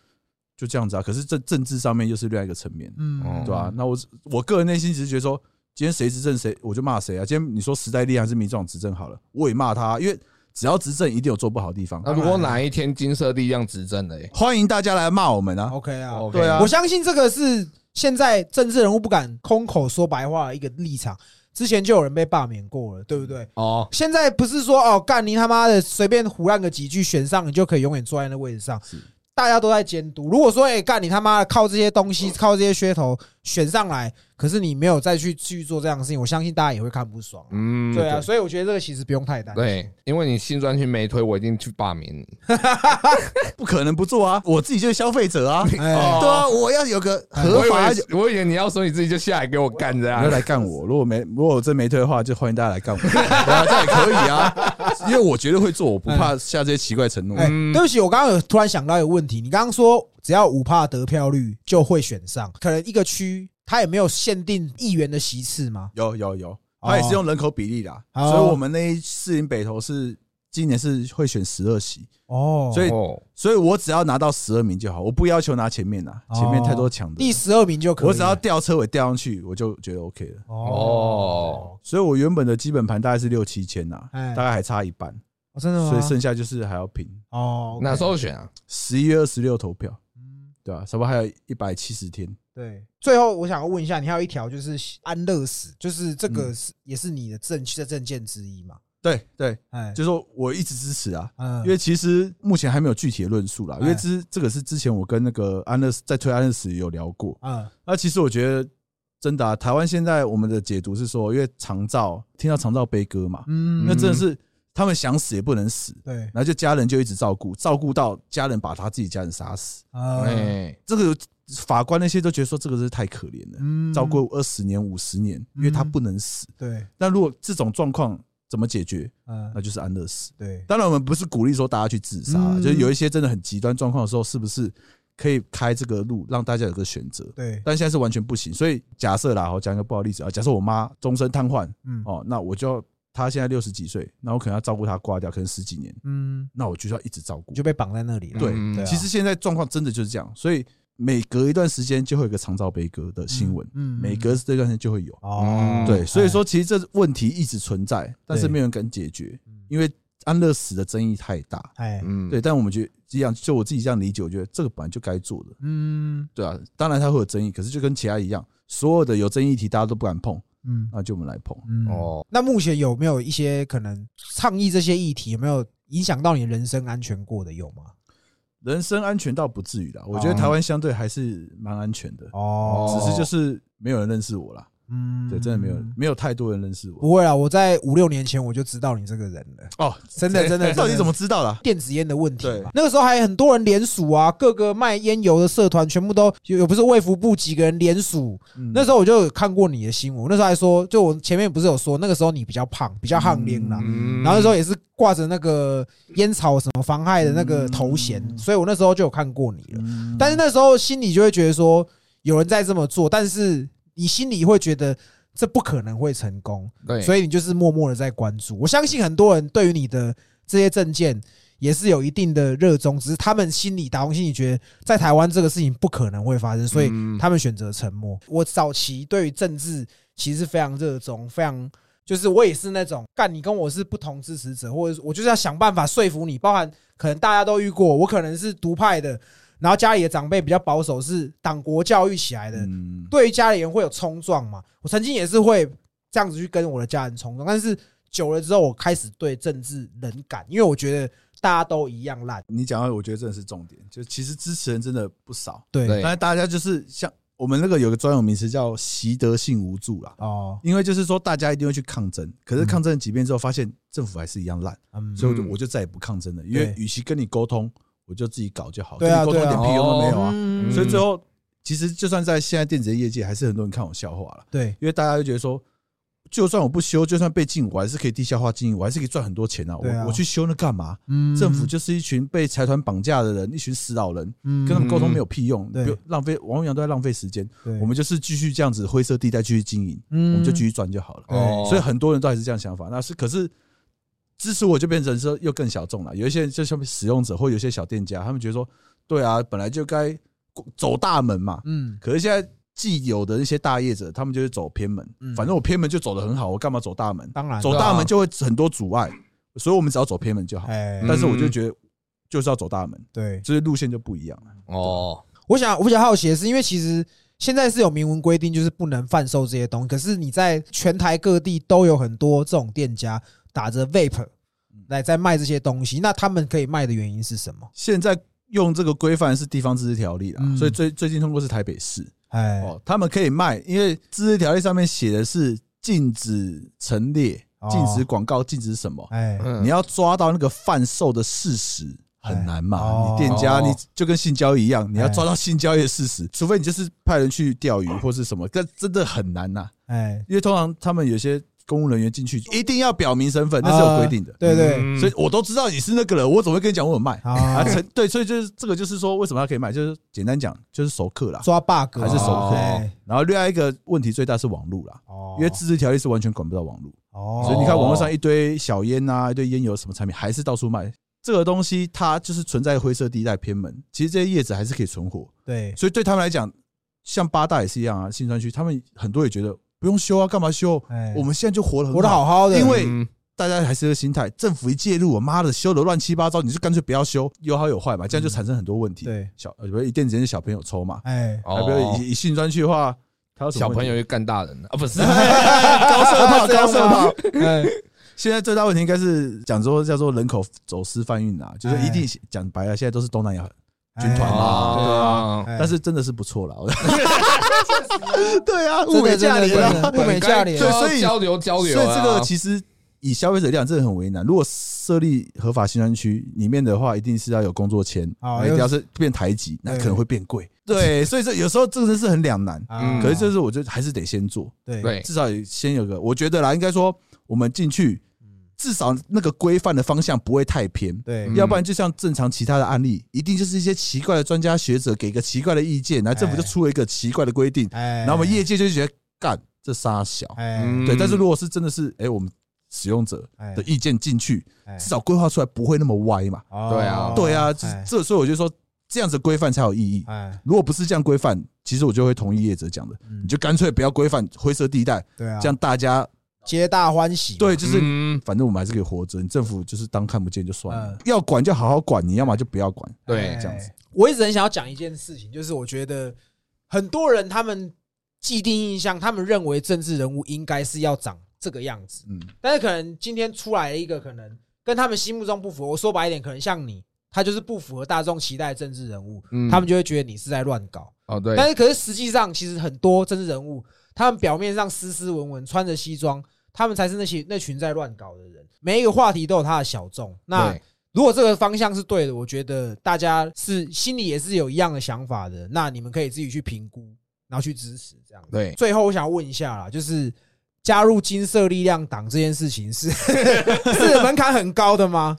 就这样子啊。可是政政治上面又是另外一个层面，嗯。哦对吧、那我我个人内心只是觉得说，今天谁执政谁我就骂谁啊。今天你说时代力量还是民众党执政好了，我也骂他，因为只要执政一定有做不好的地方。那如果哪一天金色力量执政了，哎欢迎大家来骂我们啊！OK 啊，，OK 对啊我相信这个是现在政治人物不敢空口说白话的一个立场。之前就有人被罢免过了，对不对？哦，现在不是说哦，干你他妈的随便胡乱个几句选上，你就可以永远坐在那位置上是。大家都在监督。如果说哎干你他妈的靠这些东西，靠这些噱头选上来，可是你没有再去去做这样的事情，我相信大家也会看不爽。嗯，对啊，所以我觉得这个其实不用太担心。对，因为你新专区没推，我一定去罢免你。不可能不做啊！我自己就是消费者啊，对 哎，啊，我要有个合我以法为我以为你要说你自己就下来给我干这样你要。来干我。如果没如果我真没推的话，就欢迎大家来干我。对啊，这也可以啊，因为我绝对会做，我不怕下这些奇怪承诺。哎，嗯对不起，我刚刚有突然想到一个问题，你刚刚说只要五帕得票率就会选上，可能一个区它也没有限定议员的席次吗？有有有，他也是用人口比例的，哦所以我们那一四林北投是今年是会选十二席，哦，所以哦，所以我只要拿到十二名就好，我不要求拿前面啊，前面太多强的第，十二名就可以。我只要吊车尾吊上去，我就觉得 OK 了。哦，所以我原本的基本盘大概是六七千呐，哎大概还差一半，哦真的吗？所以剩下就是还要拼。哦哪时候选啊？十一月二十六投票，嗯对吧、差不多还有一百七十天。对，最后我想要问一下，你还有一条就是安乐死，就是这个嗯是也是你的政的证件之一嘛？对对，哎，就是说我一直支持啊，嗯因为其实目前还没有具体的论述啦，因为哎之这个是之前我跟那个安乐死在推安乐死有聊过。嗯那其实我觉得真的啊，台湾现在我们的解读是说，因为长照听到长照悲歌嘛，嗯那真的是他们想死也不能死，对，然后就家人就一直照顾，照顾到家人把他自己家人杀死。啊，哎，这个法官那些都觉得说这个是太可怜了，嗯照顾二十年、五十年，因为他不能死。对，但如果这种状况怎么解决？嗯那就是安乐死。对，当然，我们不是鼓励说大家去自杀就是有一些真的很极端状况的时候，是不是可以开这个路，让大家有个选择？对，但现在是完全不行。所以假设啦，我讲一个不好的例子啊，假设我妈终身瘫痪嗯哦，那我就要她现在六十几岁，那我可能要照顾她挂掉，可能十几年，嗯，那我就要一直照顾就。被绑在那里了。对嗯对啊其实现在状况真的就是这样，所以每隔一段时间就会有一个长照悲歌的新闻，嗯每隔这段时间就会有。哦，对，所以哎说其实这问题一直存在，但是没有人敢解决嗯，因为安乐死的争议太大。哎，嗯，对，但我们觉得这样，就我自己这样理解，我觉得这个本来就该做的，嗯对啊。当然它会有争议，可是就跟其他一样，所有的有争议题大家都不敢碰，嗯那就我们来碰。嗯哦，那目前有没有一些可能倡议这些议题，有没有影响到你人身安全过的？有吗？人身安全倒不至于啦，我觉得台湾相对还是蛮安全的，哦只是就是没有人认识我啦。嗯对，真的没有没有太多人认识我。不会啊，我在五六年前我就知道你这个人了，哦，真的真的。到底怎么么知道的啊？电子烟的问题对嘛？那个时候还很多人联署啊，各个卖烟油的社团全部都有，有不是卫福部几个人联署。嗯那时候我就有看过你的新闻，那时候还说，就我前面不是有说，那个时候你比较胖，比较汗淋啦。嗯然后那时候也是挂着那个烟草什么妨害的那个头衔，嗯所以我那时候就有看过你了。嗯但是那时候心里就会觉得说，有人在这么做，但是你心里会觉得这不可能会成功，对，所以你就是默默的在关注。我相信很多人对于你的这些证件也是有一定的热衷，只是他们心里打从心里觉得，在台湾这个事情不可能会发生，所以嗯他们选择沉默。我早期对于政治其实非常热衷，非常就是我也是那种干你跟我是不同支持者，或者我就是要想办法说服你，包含可能大家都遇过，我可能是独派的，然后家里的长辈比较保守，是党国教育起来的，嗯对于家里人会有冲撞嘛。我曾经也是会这样子去跟我的家人冲撞，但是久了之后，我开始对政治冷感，因为我觉得大家都一样烂。你讲到，我觉得真的是重点，就其实支持人真的不少，对对但是大家就是像我们那个有个专有名词叫习得性无助啦。哦，因为就是说，大家一定会去抗争，可是抗争了几遍之后，发现政府还是一样烂，嗯，所以我就我就再也不抗争了。因为对与其跟你沟通，我就自己搞就好，对啊对啊跟你沟通一点屁用都没有啊。嗯所以最后，其实就算在现在电子业界，还是很多人看我笑话了，对因为大家就觉得说，就算我不修，就算被禁，我还是可以地下化经营，我还是可以赚很多钱啊。我我去修那干嘛？嗯政府就是一群被财团绑架的人，一群死老人，跟跟他们沟通没有屁用，对浪费王永阳都在浪费时间。我们就是继续这样子灰色地带继续经营，嗯我们就继续赚就好了。哦，所以很多人都还是这样想法。那是可是支持我就变成说又更小众了。有一些人就像使用者或有些小店家，他们觉得说，对啊，本来就该走大门嘛。嗯可是现在既有的那些大业者，他们就是走偏门嗯，反正我偏门就走得很好，我干嘛走大门？当然走大门就会很多阻碍，所以我们只要走偏门就好。哎，但是我就觉得就是要走大门，对，这些路线就不一样了。哦，我想我比较好奇的是，因为其实现在是有明文规定，就是不能贩售这些东西，可是你在全台各地都有很多这种店家打着 vape 来在卖这些东西，那他们可以卖的原因是什么？现在用这个规范是地方自治条例啦嗯，所以最最近通过是台北市。哎，哦，他们可以卖，因为自治条例上面写的是禁止陈列、哦。禁止广告、禁止什么，哎，嗯。你要抓到那个贩售的事实。很难嘛？哦。你店家哦你就跟性交易一样，你要哎抓到性交易的事实，除非你就是派人去钓鱼或是什么，但真的很难呐。哎，因为通常他们有些公务人员进去一定要表明身份，那是有规定的。对对，嗯。所以我都知道你是那个人，我怎么会跟你讲我有卖？啊？对，所以就是这个，就是说为什么他可以卖，就是简单讲，就是熟客啦，抓 bug 还是熟客。哎然后另外一个问题最大是网络啦，哦。因为自治条例是完全管不到网络，哦，所以你看网络上一堆小烟啊，一堆烟油什么产品还是到处卖。这个东西它就是存在灰色地带偏门，其实这些叶子还是可以存活，对。所以对他们来讲，像八大也是一样啊，新川区他们很多也觉得不用修啊，干嘛修？哎。我们现在就活得很活得好好的，因为嗯。大家还是这个心态，政府一介入，我妈的修的乱七八糟，你就干脆不要修，有好有坏嘛，这样就产生很多问题。对，小呃，比如一电子烟是小朋友抽嘛，哎，还比如哦。以以性专区的话，他小朋友就干大人了。啊，不是？高射 炮，高射炮。哎，现在最大问题应该是讲说叫做人口走私贩运啊，就是一定讲白了，现在都是东南亚军团嘛，哦对啊。哎但是真的是不错了，对啊，物美价廉啊，物美价廉对，所以交流交流啊，所以这个其实以消费者来讲，真的很为难。如果设立合法新专区里面的话，一定是要有工作签，哦一定要是变台籍，那可能会变贵。对，所以这有时候真的是很两难。啊。可是就是我觉得还是得先做，对。对。至少也先有个，我觉得啦，应该说我们进去，至少那个规范的方向不会太偏。对。嗯。要不然就像正常其他的案例，一定就是一些奇怪的专家学者给一个奇怪的意见，然后政府就出了一个奇怪的规定，哎，然后我们业界就觉得干这仨小，对。但是如果是真的是哎，我们使用者哎的意见进去，哎。至少规划出来不会那么歪嘛。哦对啊。对啊，这所以我就说这样子规范才有意义。哎，如果不是这样规范，其实我就会同意业者讲的，嗯。你就干脆不要规范灰色地带，对啊，这样大家皆大欢喜嘛，对，就是嗯反正我们还是可以活着，你政府就是当看不见就算了嗯，要管就好好管，你要么就不要管。对哎这样子。我一直很想要讲一件事情，就是我觉得很多人他们既定印象，他们认为政治人物应该是要长这个样子，嗯，但是可能今天出来了一个可能跟他们心目中不符合。我说白一点，可能像你，他就是不符合大众期待的政治人物，嗯他们就会觉得你是在乱搞。哦对，但是可是实际上，其实很多政治人物，他们表面上斯斯文文，穿着西装，他们才是那些那群在乱搞的人。每一个话题都有他的小众。那如果这个方向是对的，我觉得大家是心里也是有一样的想法的，那你们可以自己去评估，然后去支持这样。对最后我想问一下啦，就是加入金色力量党这件事情是 是门槛很高的吗？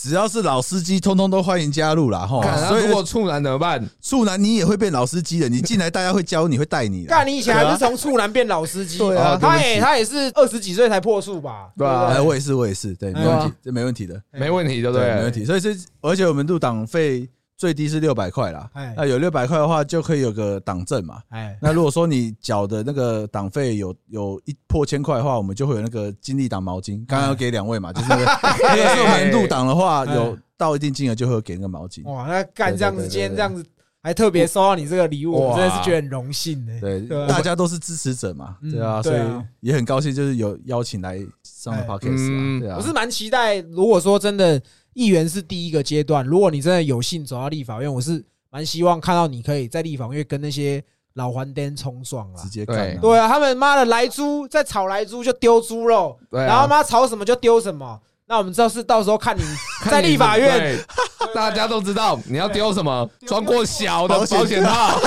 只要是老司机，通通都欢迎加入啦哈。所以那如果处男怎么办？处男你也会变老司机的，你进来大家会教你，会带你的。干，你以前还是从处男变老司机？对啊哦他也他也是二十几岁才破处吧？对啊我也是，我也是，对，没问题，这没问题的，没问题，对不对，对？没问题。所以是，而且我们入党费最低是六百块啦。哎，那有六百块的话，就可以有个党证嘛。哎，那如果说你缴的那个党费有有一破千块的话，我们就会有那个金利党毛巾。刚刚有给两位嘛，就是那个 那个是我们入党的话，哎。有到一定金额就会有给那个毛巾。哇，那干这样子，今天这样子还特别收到你这个礼物，我真的是觉得很荣幸呢。对大家都是支持者嘛，嗯对啊，所以也很高兴，就是有邀请来上的哎。podcast 对啊。我是蛮期待，如果说真的议员是第一个阶段，如果你真的有幸走到立法院，我是蛮希望看到你可以在立法院跟那些老黄颠冲撞了直。接干啊，对啊，他们妈的来猪在炒来猪就丢猪肉，啊然后妈炒什么就丢什么。那我们知道是到时候看你 在立法院，大家都知道你要丢什么，装过小的保险套，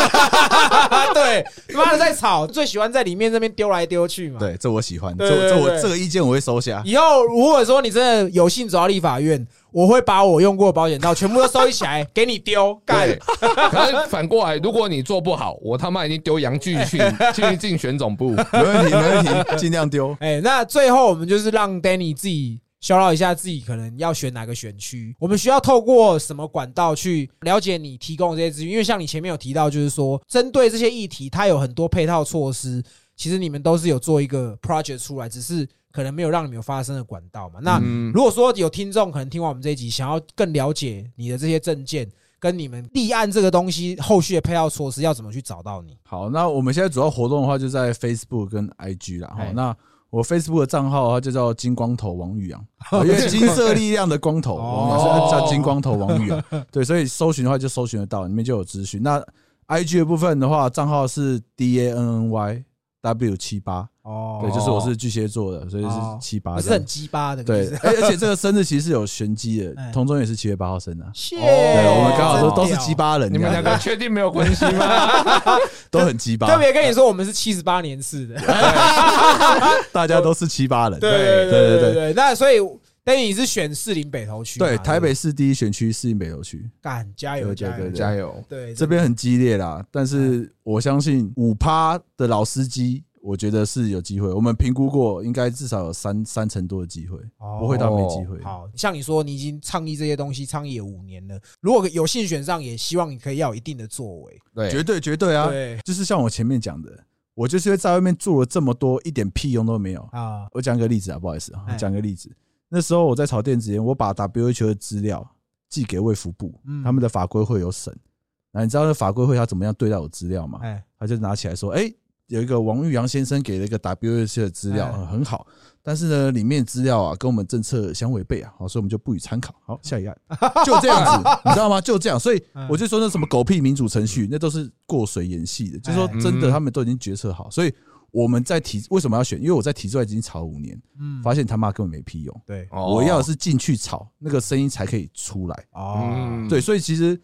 对，妈的在吵，最喜欢在里面这边丢来丢去嘛。对，这我喜欢，对这这我这个意见我会收下。以后如果说你真的有幸走到立法院，我会把我用过的保险套全部都收集起来给你丢，干对。可是反过来，如果你做不好，我他妈已经丢洋剧去去竞选总部。没问题，没问题，尽量丢。哎、那最后我们就是让 Danny 自己消耗一下自己可能要选哪个选区，我们需要透过什么管道去了解你提供的这些资讯？因为像你前面有提到，就是说针对这些议题，它有很多配套措施，其实你们都是有做一个 project 出来，只是可能没有让你们有发生的管道嘛。那嗯如果说有听众可能听完我们这一集，想要更了解你的这些证件，跟你们立案这个东西后续的配套措施，要怎么去找到你？好，那我们现在主要活动的话就在 Facebook 跟 IG 啦。哈哎，那我 Facebook 的账号它就叫金光头王宇阳，因为金色力量的光头，哦我们是叫金光头王宇阳。对，所以搜寻的话就搜寻得到，里面就有资讯。那 IG 的部分的话，账号是 D A N N Y W 七八，哦对，就是我是巨蟹座的，所以是七八我是很。鸡巴的，对，而 而且这个生日其实是有玄机哎。的，同中也是七月八号生的对，我们刚好都都是鸡巴人，你们两个确定没有关系吗？都很鸡巴。特，别跟你说，我们是七十八年次的，大家都是七八人。对对对对对对。那所以，但你是选士林北投区嘛，对，台北市第一选区四林北投区，干加油加油加油！对这边很激烈啦，但是我相信五趴的老司机，我觉得是有机会。我们评估过，应该至少有三三成多的机会，不会到没机会。好像你说，你已经倡议这些东西倡议了五年了，如果有幸选上，也希望你可以要有一定的作为。对，绝对绝对啊！对就是像我前面讲的，我就是因为在外面做了这么多，一点屁用都没有。啊，我讲个例子啊，不好意思讲个例子。那时候我在炒电子烟，我把 WHO 的资料寄给卫福部，嗯他们的法规会有审。那你知道那法规会他怎么样对待我资料吗？哎，他就拿起来说：“哎、有一个王玉阳先生给了一个 WHO 的资料，很好，但是呢，里面资料啊跟我们政策相违背啊，好，所以我们就不予参考。好，下一案就这样子，你知道吗？就这样，所以嗯我就说那什么狗屁民主程序，那都是过水演戏的。就说哎真的，嗯他们都已经决策好，所以我们在体为什么要选？因为我在体制外已经炒了五年，嗯发现他妈根本没屁用。对哦我要的是进去炒，那个声音才可以出来。哦，嗯对，所以其实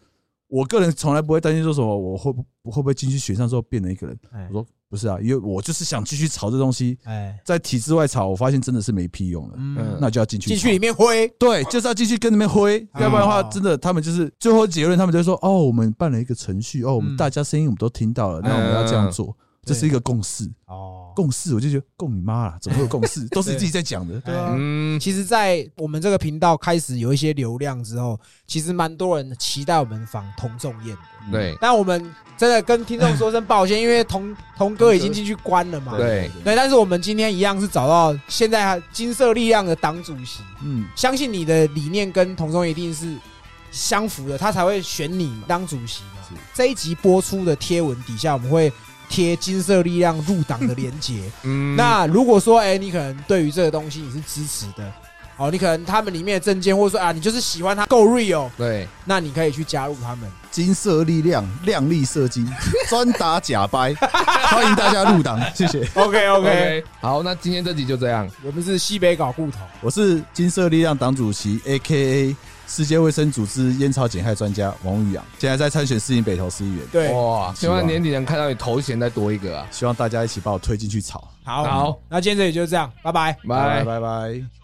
我个人从来不会担心说什么我会不会不会进去选上之后变了一个人。哎我说不是啊，因为我就是想继续炒这东西，哎，在体制外炒，我发现真的是没屁用了，嗯，那就要进去进去里面挥，对，就是要进去跟那边挥，嗯要不然的话，真的他们就是最后结论，他们就说哦，我们办了一个程序，哦，我嗯们大家声音我们都听到了，那我们要这样做，这是一个共识。哦，共识，我就觉得共你妈啦，怎么会有共识？都是你自己在讲的，对啊。嗯，其实，在我们这个频道开始有一些流量之后，其实蛮多人期待我们访童仲彦的。对但我们真的跟听众说声抱歉，因为童童哥已经进去关了嘛。对对，但是我们今天一样是找到现在金色力量的党主席，嗯，相信你的理念跟童仲一定是相符的，他才会选你嘛当主席嘛。这一集播出的贴文底下，我们会贴金色力量入党的连结。嗯，那如果说，哎、你可能对于这个东西你是支持的，哦，你可能他们里面的证件，或者说啊，你就是喜欢他够 real，对，那你可以去加入他们。金色力量，亮丽射精，专打假掰，欢迎大家入党，谢谢。OK OK，好，那今天这集就这样，我们是西北搞固头，我是金色力量党主席，A K A 世界卫生组织烟草减害专家王宇阳，现在在参选市营北投市议员，对，哇，希望年底能看到你头衔再多一个啊，希望大家一起把我推进去炒。好，好，那今天这里就这样，拜拜。拜。拜拜。